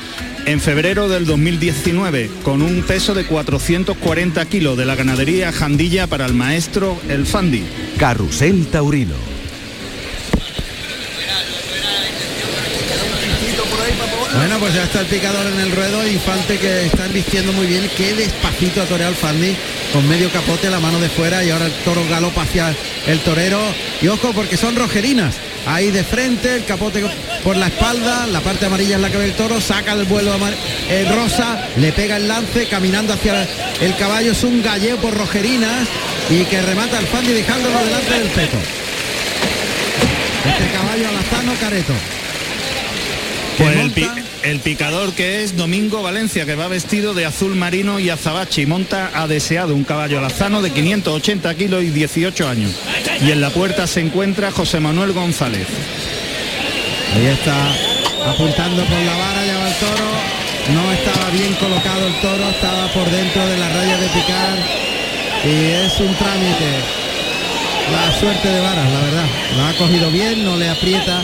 Speaker 5: en febrero del 2019, con un peso de 440 kilos de la ganadería Jandilla para el maestro El Fandi.
Speaker 7: Carrusel Taurino.
Speaker 2: Bueno, pues ya está el picador en el ruedo, Infante que está vistiendo muy bien, qué despacito a torear Fandi, con medio capote, la mano de fuera y ahora el toro galopa hacia el torero. Y ojo porque son rojerinas, ahí de frente, el capote por la espalda, la parte amarilla es la que ve el toro, saca el vuelo el rosa, le pega el lance, caminando hacia el caballo, es un galleo por rojerinas y que remata el Fandi dejándolo delante del peto. Este caballo alazano careto.
Speaker 5: Pues el, pi- el picador que es Domingo Valencia, que va vestido de azul marino y azabache y monta a deseado un caballo alazano de 580 kilos y 18 años. Y en la puerta se encuentra José Manuel González.
Speaker 2: Ahí está apuntando por la vara, ya va el toro. No estaba bien colocado el toro, estaba por dentro de la raya de picar. Y es un trámite. La suerte de varas, la verdad. Lo ha cogido bien, no le aprieta,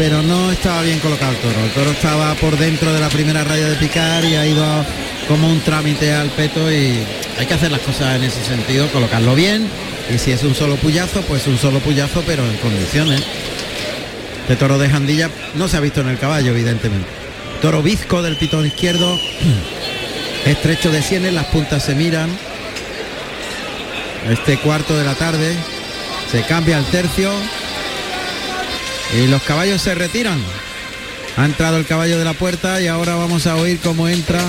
Speaker 2: pero no estaba bien colocado el toro. El toro estaba por dentro de la primera raya de picar y ha ido como un trámite al peto y hay que hacer las cosas en ese sentido, colocarlo bien. Y si es un solo puyazo, pues un solo puyazo, pero en condiciones. Este toro de Jandilla no se ha visto en el caballo, evidentemente. Toro bizco del pitón izquierdo, estrecho de sienes, las puntas se miran. Este cuarto de la tarde se cambia el tercio y los caballos se retiran. Ha entrado el caballo de la puerta y ahora vamos a oír cómo entra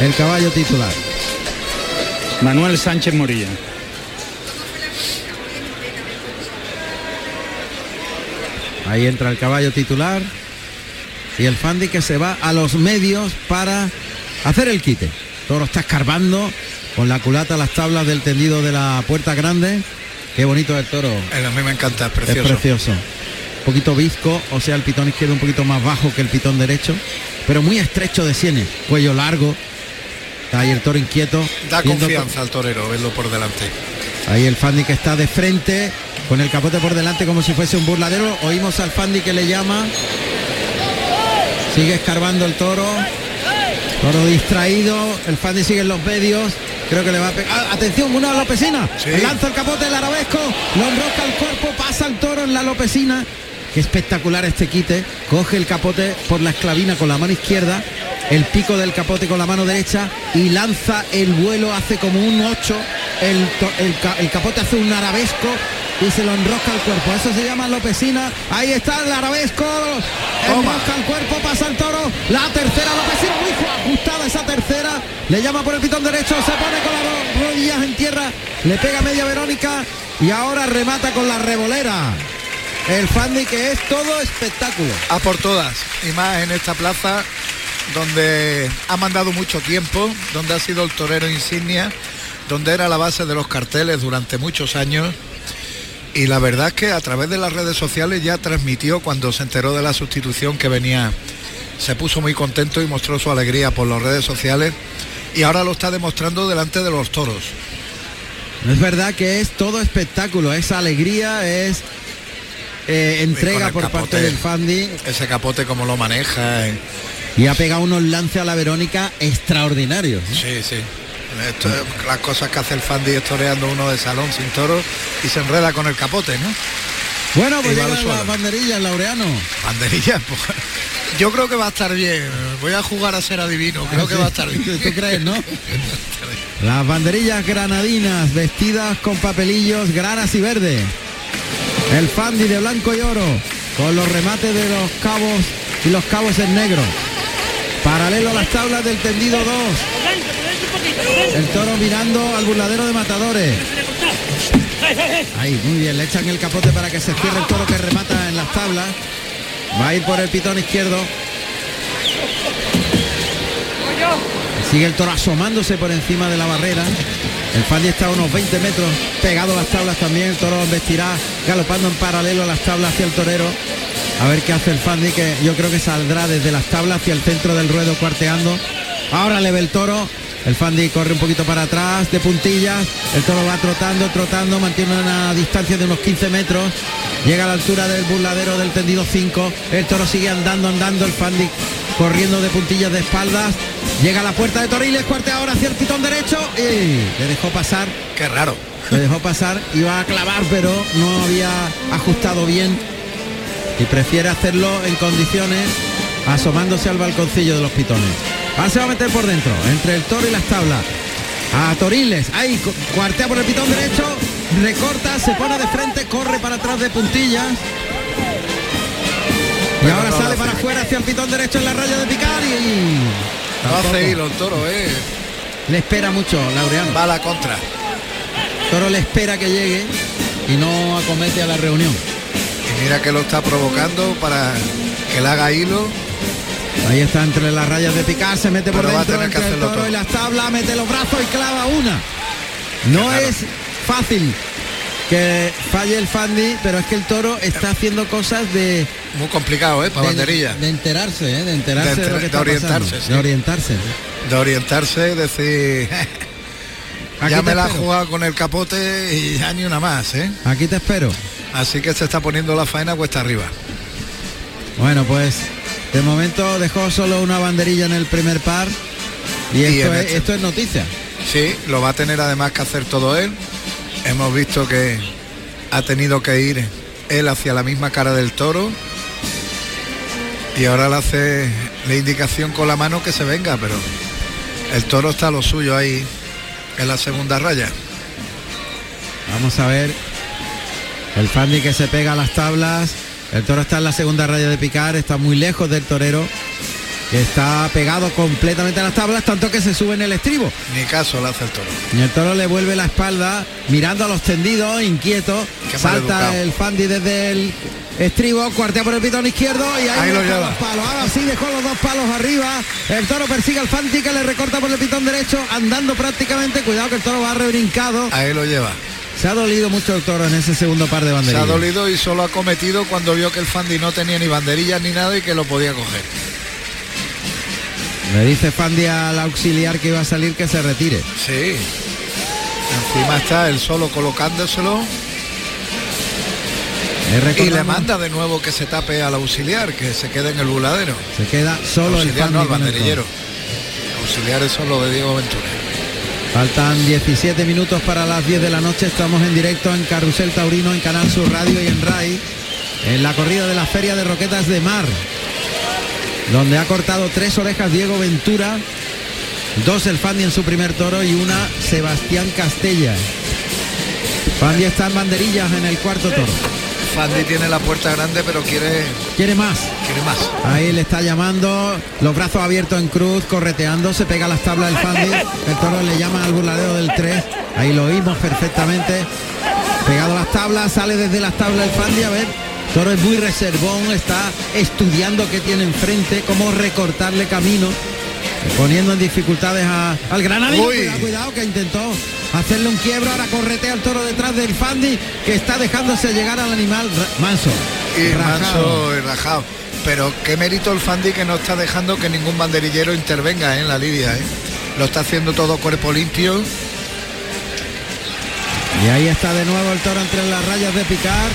Speaker 2: el caballo titular.
Speaker 5: Manuel Sánchez Morilla.
Speaker 2: Ahí entra el caballo titular y el Fandi que se va a los medios para hacer el quite. Toro está escarbando con la culata las tablas del tendido de la puerta grande. Qué bonito el toro.
Speaker 3: A mí me encanta, es precioso.
Speaker 2: Es precioso. Un poquito bizco, o sea, el pitón izquierdo un poquito más bajo que el pitón derecho, pero muy estrecho de sienes, cuello largo. Está ahí el toro inquieto.
Speaker 3: Da confianza al torero, verlo por delante.
Speaker 2: Ahí el Fandi que está de frente, con el capote por delante como si fuese un burladero. Oímos al Fandi que le llama. Sigue escarbando el toro. Toro distraído. El Fandi sigue en los medios. Creo que le va a pegar. ¡Ah! Atención, una lopesina. Lanza el capote el arabesco. Lo enrosca el cuerpo. Pasa el toro en la lopesina. Qué espectacular este quite. Coge el capote por la esclavina con la mano izquierda. El pico del capote con la mano derecha y lanza el vuelo, hace como un 8, el, el ca- el capote hace un arabesco y se lo enrosca al cuerpo. Eso se llama lopesina. Ahí está el arabesco, enrosca el cuerpo, pasa el toro. La tercera lopesina, muy ju- ajustada esa tercera. Le llama por el pitón derecho, se pone con las ro- rodillas en tierra, le pega media Verónica y ahora remata con la revolera. El Fandi que es todo espectáculo.
Speaker 3: A por todas, y más en esta plaza donde ha mandado mucho tiempo, donde ha sido el torero insignia, donde era la base de los carteles durante muchos años. Y la verdad es que a través de las redes sociales ya transmitió cuando se enteró de la sustitución que venía, se puso muy contento y mostró su alegría por las redes sociales y ahora lo está demostrando delante de los toros.
Speaker 2: Es verdad que es todo espectáculo, es alegría, es eh, entrega por
Speaker 3: capote.
Speaker 2: parte del Fandi
Speaker 3: Ese capote como lo maneja. eh.
Speaker 2: y ha pegado unos lances a la Verónica extraordinarios. ¿eh?
Speaker 3: Sí, sí. Esto las cosas que hace el Fandi es toreando uno de salón sin toro y se enreda con el capote, ¿no?
Speaker 2: Bueno, pues llegan las banderillas, Laureano.
Speaker 3: Banderilla, pues, yo creo que va a estar bien. Voy a jugar a ser adivino, creo que va a estar bien.
Speaker 2: ¿Tú crees, no? Las banderillas granadinas vestidas con papelillos granas y verde. El Fandi de blanco y oro con los remates de los cabos y los cabos en negro. Paralelo a las tablas del tendido 2. El toro mirando al burladero de matadores. Ahí, muy bien, le echan el capote para que se cierre el toro que remata en las tablas. Va a ir por el pitón izquierdo. Sigue el toro asomándose por encima de la barrera. El Fandi está a unos 20 metros pegado a las tablas también. El toro vestirá galopando en paralelo a las tablas hacia el torero. A ver qué hace el Fandi, que yo creo que saldrá desde las tablas hacia el centro del ruedo cuarteando. Ahora le ve el toro. El Fandi corre un poquito para atrás, de puntillas. El toro va trotando, trotando, mantiene una distancia de unos 15 metros. Llega a la altura del burladero del tendido 5. El toro sigue andando, andando. El Fandi corriendo de puntillas de espaldas. Llega a la puerta de Toriles, cuarte ahora hacia el pitón derecho y le dejó pasar.
Speaker 3: Qué raro.
Speaker 2: Le dejó pasar, iba a clavar, pero no había ajustado bien y prefiere hacerlo en condiciones asomándose al balconcillo de los pitones. Ahora se va a meter por dentro, entre el toro y las tablas. A Toriles, ahí cuartea por el pitón derecho, recorta, se pone de frente, corre para atrás de puntillas. Y ahora sale para afuera hacia el pitón derecho en la raya de picar y...
Speaker 3: Hace hilo el toro, eh.
Speaker 2: Le espera mucho, Laureano.
Speaker 3: Va a la contra.
Speaker 2: Toro le espera que llegue y no acomete a la reunión.
Speaker 3: Y mira que lo está provocando para que le haga hilo.
Speaker 2: Ahí está entre las rayas de picar, se mete por
Speaker 3: Pero va a
Speaker 2: dentro
Speaker 3: que
Speaker 2: entre el toro
Speaker 3: todo.
Speaker 2: y las tablas, mete los brazos y clava una. No es fácil que falle el Fandi, pero es que el toro está haciendo cosas de,
Speaker 3: Muy complicado, ¿eh? Para
Speaker 2: de,
Speaker 3: banderilla.
Speaker 2: de enterarse, ¿eh? de enterarse
Speaker 3: De
Speaker 2: de, lo
Speaker 3: enter-
Speaker 2: que
Speaker 3: de
Speaker 2: está
Speaker 3: orientarse, sí.
Speaker 2: de orientarse.
Speaker 3: De orientarse, decir...
Speaker 2: Aquí
Speaker 3: ya me la
Speaker 2: espero.
Speaker 3: jugado con el capote y ya ni una más, ¿eh?
Speaker 2: Aquí te espero.
Speaker 3: Así que se está poniendo la faena cuesta arriba.
Speaker 2: Bueno, pues de momento dejó solo una banderilla en el primer par y,
Speaker 3: Y
Speaker 2: esto, es,
Speaker 3: este.
Speaker 2: esto es noticia.
Speaker 3: Sí, lo va a tener además que hacer todo él. Hemos visto que ha tenido que ir él hacia la misma cara del toro. Y ahora le hace la indicación con la mano que se venga, pero el toro está a lo suyo ahí en la segunda raya.
Speaker 2: Vamos a ver el Fandi que se pega a las tablas. El toro está en la segunda raya de picar, está muy lejos del torero, que está pegado completamente a las tablas, tanto que se sube en el estribo.
Speaker 3: Ni caso le hace el toro.
Speaker 2: Y el toro le vuelve la espalda, mirando a los tendidos, inquieto.
Speaker 3: Qué
Speaker 2: Salta el Fandi desde el estribo, cuartea por el pitón izquierdo y ahí,
Speaker 3: Ahí lo lleva.
Speaker 2: los palos. Ahora sí dejó los dos palos arriba. El toro persigue al Fandi que le recorta por el pitón derecho, andando prácticamente. Cuidado que el toro va rebrincado.
Speaker 3: Ahí lo lleva.
Speaker 2: Se ha dolido mucho el toro en ese segundo par de
Speaker 3: Se
Speaker 2: banderillas.
Speaker 3: ha dolido y solo ha cometido cuando vio que el Fandi no tenía ni banderillas ni nada y que lo podía coger.
Speaker 2: Le dice Fandi al auxiliar que iba a salir que se retire.
Speaker 3: Sí. Encima está él solo colocándoselo y le manda de nuevo que se tape al auxiliar, que se quede en el buladero.
Speaker 2: Se queda solo el
Speaker 3: auxiliar
Speaker 2: Fandi
Speaker 3: no, el
Speaker 2: el
Speaker 3: banderillero.
Speaker 2: toro.
Speaker 3: Auxiliar es solo de Diego Ventura.
Speaker 2: Faltan 17 minutos para las 10 de la noche. Estamos en directo en Carrusel Taurino, en Canal Sur Radio y en RAI, en la corrida de la Feria de Roquetas de Mar, donde ha cortado tres orejas Diego Ventura, dos el Fandi en su primer toro y una Sebastián Castella. Fandi está en banderillas en el cuarto toro.
Speaker 3: Fandi tiene la puerta grande pero quiere,
Speaker 2: Quiere más.
Speaker 3: quiere más.
Speaker 2: Ahí le está llamando, los brazos abiertos en cruz, correteando, se pega a las tablas del Fandi. El toro le llama al burladero del 3. Ahí lo oímos perfectamente. Pegado a las tablas, sale desde las tablas el Fandi. A ver, toro es muy reservón, está estudiando qué tiene enfrente, cómo recortarle camino, poniendo en dificultades a- al granadino. Cuidado, cuidado, que intentó hacerle un quiebro. Ahora corretea el toro detrás del Fandi, que está dejándose llegar al animal manso.
Speaker 3: Y
Speaker 2: rajado.
Speaker 3: manso y rajado. Pero qué mérito el Fandi que no está dejando que ningún banderillero intervenga ¿eh? en la lidia. ¿eh? Lo está haciendo todo cuerpo limpio.
Speaker 2: Y ahí está de nuevo el toro entre las rayas de picar.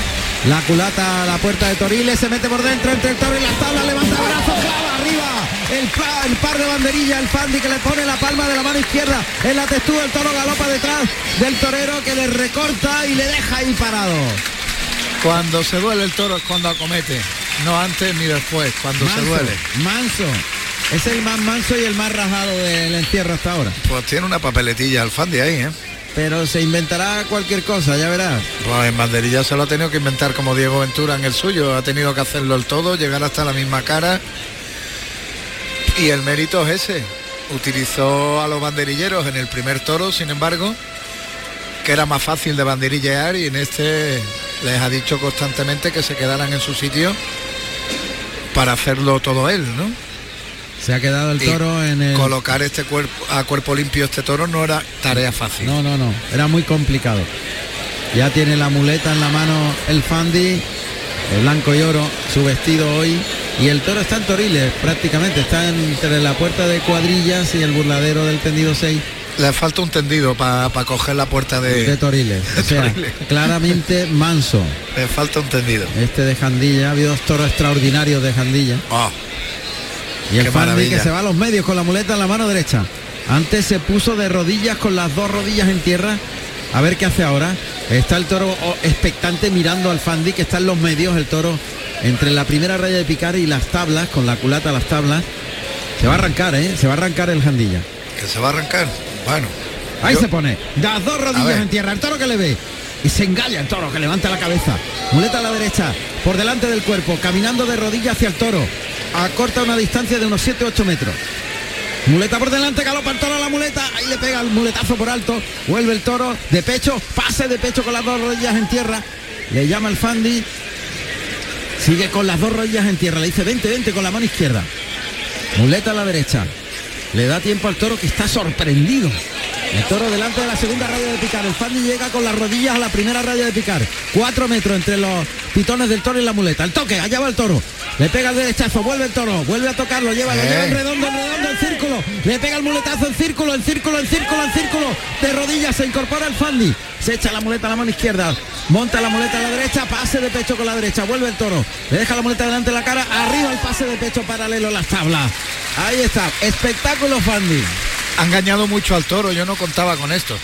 Speaker 2: La culata a la puerta de Toriles, se mete por dentro entre el toro y las tablas, levanta el brazo, clava arriba. El, pa- el par de banderillas, el Fandi que le pone la palma de la mano izquierda en la textura, el toro galopa detrás del torero que le recorta y le deja ahí parado.
Speaker 3: Cuando se duele el toro es cuando acomete. No antes ni después, cuando se duele.
Speaker 2: Manso. Es el más manso y el más rajado del encierro hasta ahora.
Speaker 3: Pues tiene una papeletilla el Fandi ahí, ¿eh?
Speaker 2: Pero se inventará cualquier cosa, ya verás.
Speaker 3: Pues en banderilla se lo ha tenido que inventar como Diego Ventura en el suyo. Ha tenido que hacerlo el todo, llegar hasta la misma cara. Y el mérito es ese. Utilizó a los banderilleros en el primer toro, sin embargo, que era más fácil de banderillear y en este les ha dicho constantemente que se quedaran en su sitio para hacerlo todo él, ¿no?
Speaker 2: Se ha quedado el toro en el...
Speaker 3: Colocar este cuerpo a cuerpo limpio este toro no era tarea fácil.
Speaker 2: No, no, no, era muy complicado. Ya tiene la muleta en la mano el Fandi, el blanco y oro, su vestido hoy. Y el toro está en Toriles prácticamente, está entre la puerta de cuadrillas y el burladero del tendido 6.
Speaker 3: Le falta un tendido para coger la puerta de,
Speaker 2: de Toriles. o sea, claramente manso.
Speaker 3: Le falta un tendido.
Speaker 2: Este de Jandilla, ha habido dos toros extraordinarios de Jandilla.
Speaker 3: Ah,
Speaker 2: y el Fandi que se va a los medios con la muleta en la mano derecha. Antes se puso de rodillas con las dos rodillas en tierra. A ver qué hace ahora. Está el toro oh, expectante mirando al Fandi que está en los medios. El toro entre la primera raya de picar y las tablas, con la culata a las tablas. Se va a arrancar, ¿eh? Se va a arrancar el Jandilla.
Speaker 3: Que se va a arrancar. Bueno.
Speaker 2: Ahí
Speaker 3: yo-
Speaker 2: se pone. Las dos rodillas en tierra. El toro que le ve. Y se engalla el toro que levanta la cabeza. Muleta a la derecha. Por delante del cuerpo. Caminando de rodillas hacia el toro. Acorta una distancia de unos 7-8 metros. Muleta por delante, galopa el toro a la muleta, ahí le pega el muletazo por alto, vuelve el toro de pecho, pase de pecho con las dos rodillas en tierra, le llama el Fandi, sigue con las dos rodillas en tierra, le dice vente, vente con la mano izquierda. Muleta a la derecha, le da tiempo al toro que está sorprendido. El toro delante de la segunda raya de picar. El Fandi llega con las rodillas a la primera raya de picar. Cuatro metros entre los pitones del toro y la muleta. El toque, allá va el toro. Le pega el derechazo, vuelve el toro, vuelve a tocarlo, lleva, lo
Speaker 3: Eh.
Speaker 2: lleva en redondo, en redondo, en círculo. Le pega el muletazo en círculo, en círculo, en círculo, en círculo. De rodillas se incorpora el Fandi. Se echa la muleta a la mano izquierda. Monta la muleta a la derecha, pase de pecho con la derecha. Vuelve el toro. Le deja la muleta delante de la cara. Arriba el pase de pecho paralelo a las tablas. Ahí está. Espectáculo Fandi.
Speaker 3: Ha engañado mucho al toro, yo no contaba con esto.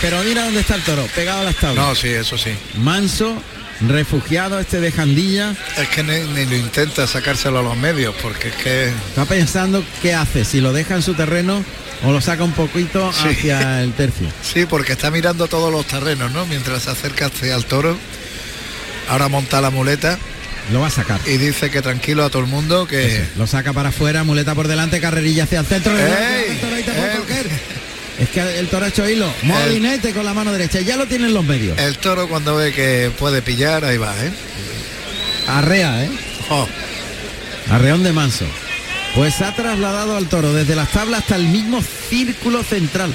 Speaker 2: Pero mira dónde está el toro, pegado a las tablas.
Speaker 3: No, sí, eso sí.
Speaker 2: Manso, refugiado este de Jandilla.
Speaker 3: Es que ni, ni lo intenta sacárselo a los medios, porque es que
Speaker 2: Está pensando qué hace, si lo deja en su terreno o lo saca un poquito
Speaker 3: Sí.
Speaker 2: hacia el tercio.
Speaker 3: sí, porque está mirando todos los terrenos, ¿no? Mientras se acerca hacia el toro. Ahora monta la muleta
Speaker 2: Lo va a sacar.
Speaker 3: y dice que tranquilo a todo el mundo que
Speaker 2: Lo saca para afuera, muleta por delante, carrerilla hacia el centro. Es que el toro ha hecho hilo. Molinete con la mano derecha. Ya lo tienen los medios.
Speaker 3: el toro cuando ve que puede pillar, ahí va, ¿eh?
Speaker 2: Arrea, ¿eh?
Speaker 3: Oh,
Speaker 2: Arreón de Manso. Pues ha trasladado al toro desde las tablas hasta el mismo círculo central.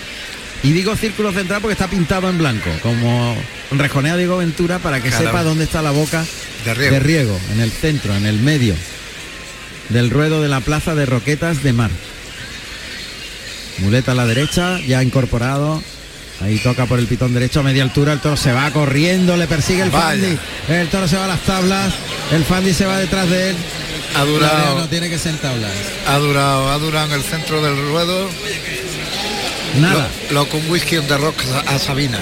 Speaker 2: Y digo círculo central porque está pintado en blanco, como rejonea Diego Ventura para que sepa dónde está la boca
Speaker 3: De riego.
Speaker 2: en el centro, en el medio del ruedo de la plaza de Roquetas de Mar. Muleta a la derecha, ya incorporado. Ahí toca por el pitón derecho a media altura, el toro se va corriendo, le persigue el
Speaker 3: Vaya.
Speaker 2: Fandi. El toro se va a las tablas, el Fandi se va detrás de él.
Speaker 3: ha durado,
Speaker 2: no tiene que ser en tablas.
Speaker 3: ha durado, ha durado en el centro del ruedo.
Speaker 2: Nada.
Speaker 3: Lo, lo con whisky on the rock a, a Sabina.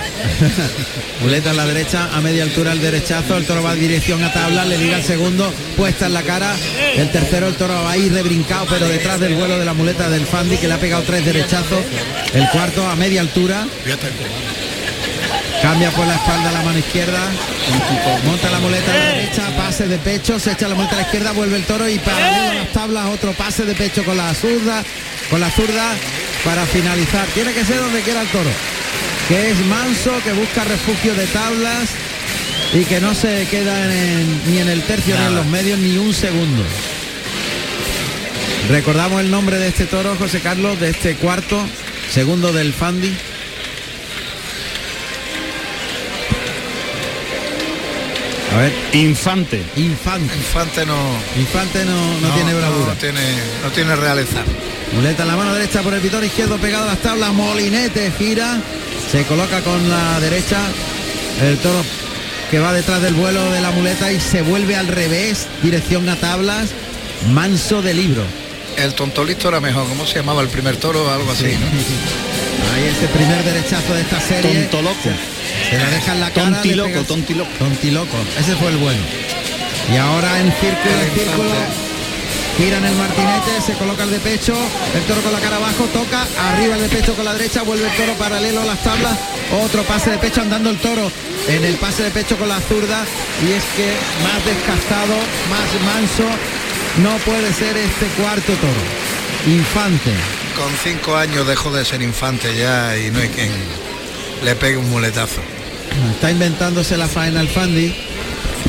Speaker 2: Muleta a la derecha, a media altura el derechazo, el toro va en dirección a tabla, le liga el segundo, puesta en la cara, el tercero el toro va ahí rebrincado, pero detrás del vuelo de la muleta del Fandi que le ha pegado tres derechazos, el cuarto a media altura, cambia por la espalda la mano izquierda, monta la muleta a la derecha, pase de pecho, se echa la muleta a la izquierda, vuelve el toro y para las tablas otro pase de pecho con la zurda, con la zurda para finalizar. Tiene que ser donde quiera el toro que es manso, que busca refugio de tablas y que no se queda en- ni en el tercio ni en los medios ni un segundo. Recordamos el nombre de este toro, José Carlos, de este cuarto, segundo del Fandi. A ver,
Speaker 5: Infante.
Speaker 2: Infante.
Speaker 3: Infante no,
Speaker 2: Infante no, no tiene bravura.
Speaker 3: No tiene, no tiene realeza.
Speaker 2: Muleta en la mano derecha por el pitón izquierdo pegado a las tablas. Molinete gira. Se coloca con la derecha. El toro que va detrás del vuelo de la muleta y se vuelve al revés. Dirección a tablas. Manso de libro.
Speaker 3: El tontolisto era mejor. ¿Cómo se llamaba el primer toro? Algo así, ¿no?
Speaker 2: Ahí ese primer derechazo de esta serie.
Speaker 5: Tonto loco.
Speaker 2: Se la deja en la cara.
Speaker 5: Tonti
Speaker 2: le
Speaker 5: loco,
Speaker 2: pega-
Speaker 5: tonti loco.
Speaker 2: Tontiloco. Ese fue el bueno. Y ahora en círculo, en círculo. Gira en el martinete, se coloca el de pecho, el toro con la cara abajo, toca, arriba el de pecho con la derecha, vuelve el toro paralelo a las tablas, otro pase de pecho andando el toro en el pase de pecho con la zurda y es que más descastado, más manso, no puede ser este cuarto toro. Infante.
Speaker 3: Con cinco años dejó de ser infante ya y no hay quien, le pegue un muletazo.
Speaker 2: Está inventándose la faena el Fandi.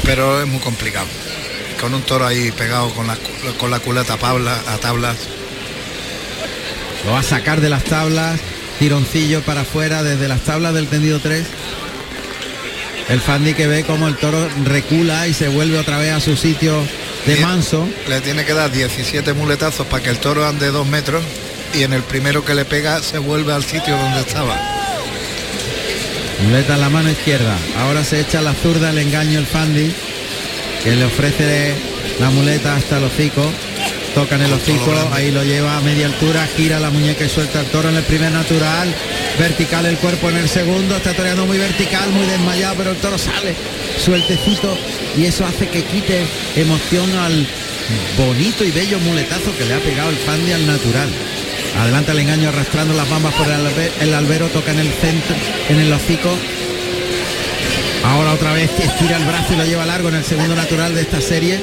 Speaker 3: Pero es muy complicado. Con un toro ahí pegado con la, con la culata a, pabla, a tablas.
Speaker 2: Lo va a sacar de las tablas. Tironcillo para afuera desde las tablas del tendido 3. El Fandi que ve como el toro recula y se vuelve otra vez a su sitio de manso.
Speaker 3: Le tiene que dar 17 muletazos para que el toro ande dos metros y en el primero que le pega se vuelve al sitio donde estaba.
Speaker 2: Muleta en la mano izquierda. Ahora se echa la zurda el engaño el Fandi, que le ofrece la muleta hasta el hocico. Toca en el hocico, ahí lo lleva a media altura, gira la muñeca y suelta el toro en el primer natural. Vertical el cuerpo en el segundo, está toreando muy vertical, muy desmayado, pero el toro sale sueltecito y eso hace que quite emoción al bonito y bello muletazo que le ha pegado el Fandi al natural. Adelanta el engaño arrastrando las bambas por el, albero, toca en el centro, en el hocico. Ahora otra vez estira el brazo y lo lleva largo en el segundo natural de esta serie.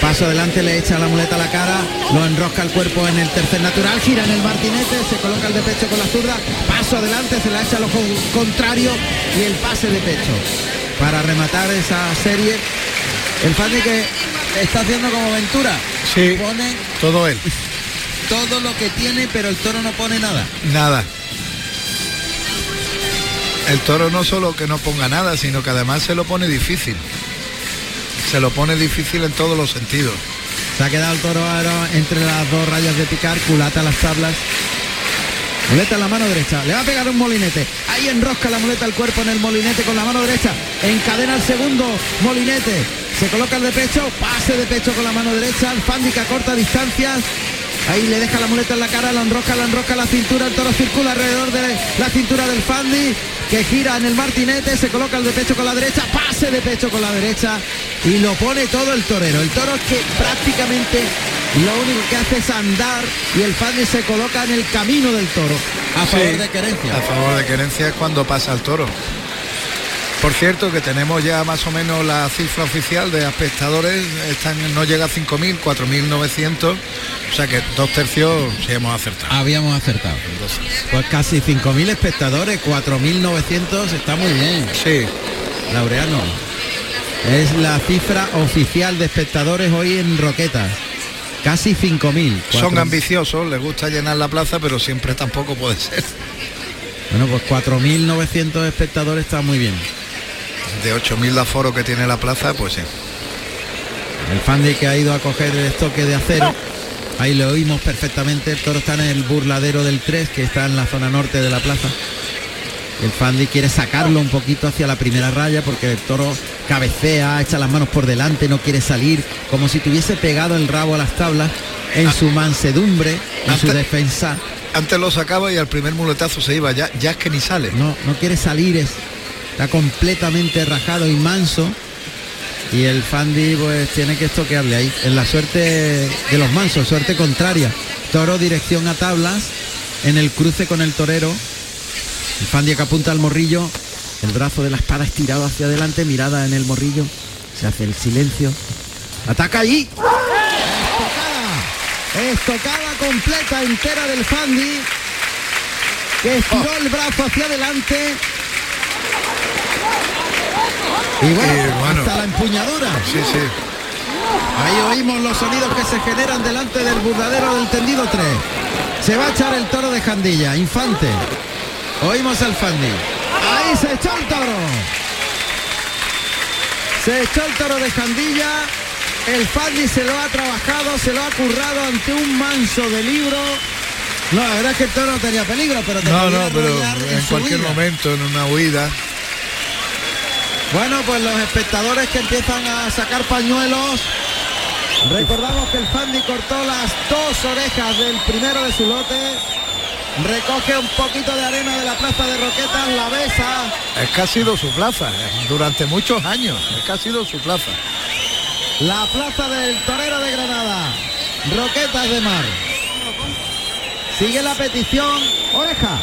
Speaker 2: Paso adelante, le echa la muleta a la cara, lo enrosca el cuerpo en el tercer natural, gira en el martinete, se coloca el de pecho con la zurda, paso adelante, se la echa al ojo contrario y el pase de pecho. Para rematar esa serie, el Fanny que está haciendo como Ventura.
Speaker 3: Sí,
Speaker 2: pone
Speaker 3: todo él
Speaker 2: todo lo que tiene, pero el toro no pone nada.
Speaker 3: Nada. El toro no solo que no ponga nada, sino que además se lo pone difícil. Se lo pone difícil en todos los sentidos.
Speaker 2: Se ha quedado el toro ahora entre las dos rayas de picar, culata las tablas. Muleta en la mano derecha, le va a pegar un molinete. Ahí enrosca la muleta el cuerpo en el molinete con la mano derecha. Encadena el segundo molinete. Se coloca el de pecho, pase de pecho con la mano derecha. El Fándica corta distancias. Ahí le deja la muleta en la cara, la enrosca, la enrosca la cintura, el toro circula alrededor de la cintura del Fandi, que gira en el martinete, se coloca el de pecho con la derecha, pase de pecho con la derecha y lo pone todo el torero. El toro que prácticamente lo único que hace es andar y el Fandi se coloca en el camino del toro, a favor de querencia.
Speaker 3: A favor de querencia es cuando pasa el toro. Por cierto, que tenemos ya más o menos la cifra oficial de espectadores, están, no llega a 5.000, 4.900, o sea que dos tercios sí hemos acertado.
Speaker 2: Habíamos acertado. Pues casi 5.000 espectadores, 4.900, está muy bien.
Speaker 3: Sí.
Speaker 2: Laureano. Es la cifra oficial de espectadores hoy en Roquetas. Casi 5.000.
Speaker 3: Son ambiciosos, les gusta llenar la plaza, pero siempre tampoco puede ser.
Speaker 2: Bueno, pues 4.900 espectadores está muy bien
Speaker 3: de 8.000 de aforo que tiene la plaza, pues sí.
Speaker 2: El Fandi que ha ido a coger el estoque de acero. Ahí lo oímos perfectamente. El toro está en el burladero del 3, que está en la zona norte de la plaza. El Fandi quiere sacarlo un poquito hacia la primera raya porque el toro cabecea, echa las manos por delante, no quiere salir, como si tuviese pegado el rabo a las tablas en su mansedumbre, en su defensa.
Speaker 3: Antes lo sacaba y al primer muletazo se iba, ya, ya es que ni sale.
Speaker 2: No, no quiere salir, es completamente rajado y manso. Y el Fandi pues tiene que estoquearle ahí. En la suerte de los mansos suerte contraria. Toro dirección a tablas en el cruce con el torero. El Fandi que apunta al morrillo el brazo de la espada estirado hacia adelante mirada en el morrillo. Se hace el silencio. Ataca allí estocada completa entera del Fandi que estiró el brazo hacia adelante y bueno, hasta la empuñadura.
Speaker 3: Sí, sí.
Speaker 2: Ahí oímos los sonidos que se generan delante del burdadero del tendido 3. Se va a echar el toro de Jandilla, Infante. Oímos al Fandi. Ahí se echó el toro. Se echó el toro de Jandilla. El Fandi se lo ha trabajado, se lo ha currado ante un manso de libro. No, la verdad es que el toro no tenía peligro, pero
Speaker 3: No, no, pero en, cualquier momento, en una huida.
Speaker 2: Bueno, pues los espectadores que empiezan a sacar pañuelos. Recordamos que el Fandi cortó las dos orejas del primero de su lote. Recoge un poquito de arena de la plaza de Roquetas, la besa.
Speaker 3: Es que ha sido su plaza, eh, durante muchos años. Es que ha sido su plaza.
Speaker 2: La plaza del Torero de Granada. Roquetas de Mar. Sigue la petición. Oreja.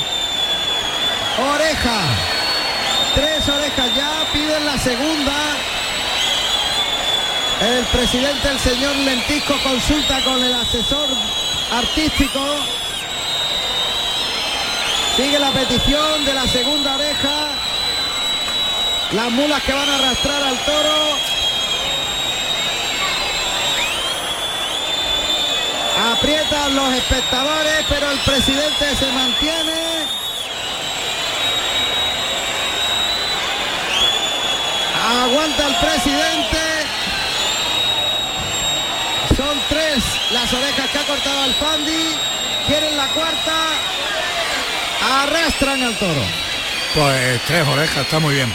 Speaker 2: Oreja. Tres orejas ya, piden la segunda. El presidente, el señor Lentisco, consulta con el asesor artístico. Sigue la petición de la segunda oreja. Las mulas que van a arrastrar al toro. Aprietan los espectadores, pero el presidente se mantiene. Aguanta el presidente. Son tres las orejas que ha cortado el Fandi. Quieren la cuarta. Arrastran al toro.
Speaker 3: Pues tres orejas, está muy bien.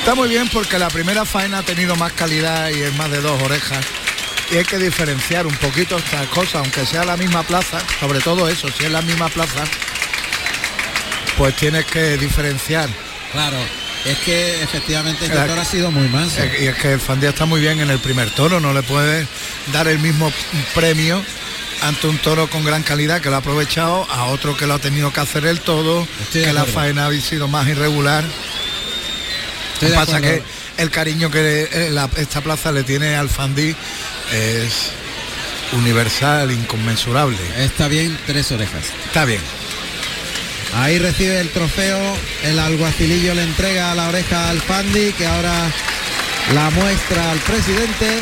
Speaker 3: Está muy bien porque la primera faena ha tenido más calidad y es más de dos orejas. Y hay que diferenciar un poquito estas cosas, aunque sea la misma plaza, sobre todo eso, si es la misma plaza, pues tienes que diferenciar.
Speaker 2: Claro, es que efectivamente este toro ha sido muy manso.
Speaker 3: Y es que el Fandía está muy bien en el primer toro, no le puede dar el mismo premio ante un toro con gran calidad que lo ha aprovechado, a otro que lo ha tenido que hacer el todo, que la faena ha sido más irregular. Lo que pasa que el cariño que eh, la- esta plaza le tiene al Fandí es universal, inconmensurable.
Speaker 2: Está bien, tres orejas.
Speaker 3: Está bien.
Speaker 2: Ahí recibe el trofeo, el alguacilillo le entrega la oreja al Fandi, que ahora la muestra al presidente.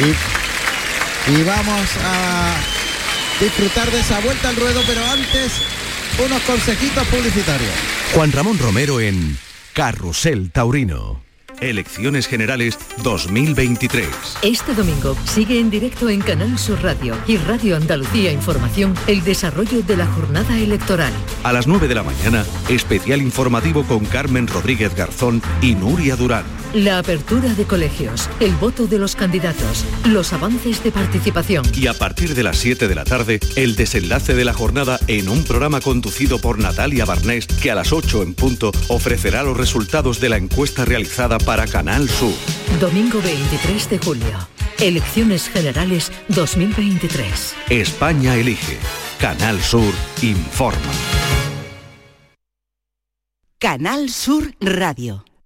Speaker 2: Y, y vamos a disfrutar de esa vuelta al ruedo, pero antes unos consejitos publicitarios.
Speaker 7: Juan Ramón Romero en Carrusel Taurino. Elecciones Generales 2023.
Speaker 10: Este domingo sigue en directo en Canal Sur Radio y Radio Andalucía Información el desarrollo de la jornada electoral.
Speaker 7: A las 9 de la mañana, especial informativo con Carmen Rodríguez Garzón y Nuria Durán.
Speaker 10: La apertura de colegios, el voto de los candidatos, los avances de participación.
Speaker 7: Y a partir de las 7 de la tarde, el desenlace de la jornada en un programa conducido por Natalia Barnés, que a las 8 en punto ofrecerá los resultados de la encuesta realizada para Canal Sur.
Speaker 10: Domingo 23 de julio. Elecciones Generales 2023.
Speaker 7: España elige. Canal Sur informa.
Speaker 12: Canal Sur Radio.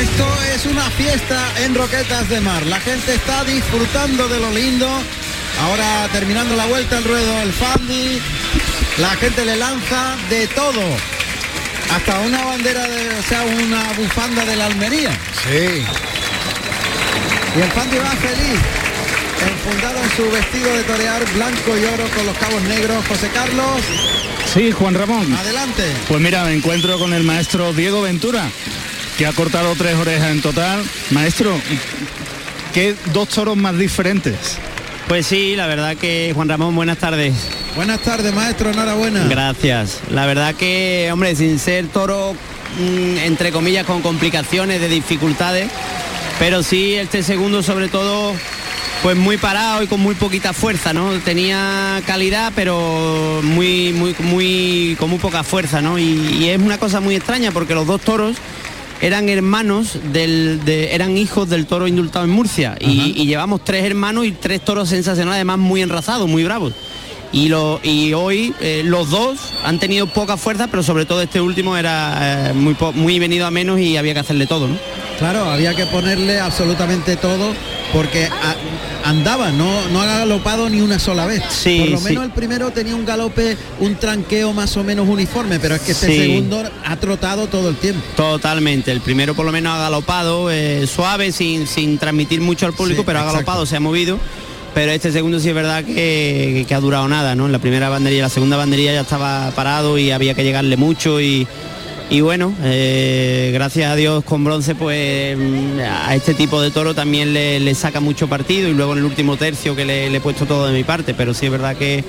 Speaker 2: Esto es una fiesta en Roquetas de Mar. La gente está disfrutando de lo lindo. Ahora terminando la vuelta al ruedo el Fandi. La gente le lanza de todo. Hasta una bandera de, o sea, una bufanda de la Almería.
Speaker 3: Sí.
Speaker 2: Y el Fandi va feliz. Enfundado en su vestido de torear blanco y oro con los cabos negros. José Carlos,
Speaker 5: Sí, Juan Ramón.
Speaker 2: adelante.
Speaker 5: Pues mira, me encuentro con el maestro Diego Ventura, que ha cortado tres orejas en total. Maestro, ¿qué dos toros más diferentes?
Speaker 13: Pues sí, la verdad que Juan Ramón, buenas tardes.
Speaker 2: Buenas tardes, maestro, enhorabuena.
Speaker 13: Gracias. La verdad que, hombre, sin ser toro, mm, entre comillas, con complicaciones, de dificultades, pero sí este segundo sobre todo, pues muy parado y con muy poquita fuerza, ¿no? Tenía calidad, pero muy, muy, muy, con muy poca fuerza, ¿no? Y, y es una cosa muy extraña porque los dos toros eran hermanos del, de- eran hijos del toro indultado en Murcia y, y llevamos tres hermanos y tres toros sensacionales, además muy enrazados, muy bravos. Y, lo, y hoy eh, los dos han tenido poca fuerza, pero sobre todo este último era eh, muy, muy venido a menos y había que hacerle todo, ¿no?
Speaker 2: Claro, había que ponerle absolutamente todo porque a- andaba, no, no ha galopado ni una sola vez.
Speaker 13: Sí,
Speaker 2: Por lo
Speaker 13: sí.
Speaker 2: menos el primero tenía un galope, un tranqueo más o menos uniforme, pero es que este
Speaker 13: Sí.
Speaker 2: segundo ha trotado todo el tiempo.
Speaker 13: Totalmente, el primero por lo menos ha galopado, eh, suave, sin, sin transmitir mucho al público, pero ha galopado, se ha movido. Pero este segundo sí es verdad que, que ha durado nada, ¿no? En la primera banderilla, la segunda banderilla ya estaba parado y había que llegarle mucho y, y bueno, eh, gracias a Dios con bronce pues mm, a este tipo de toro también le, le saca mucho partido y luego en el último tercio que le, he puesto todo de mi parte, pero sí es verdad que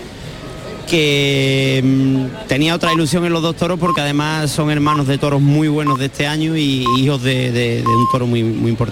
Speaker 13: que mm, tenía otra ilusión en los dos toros porque además son hermanos de toros muy buenos de este año y hijos de, de- de un toro muy, muy importante.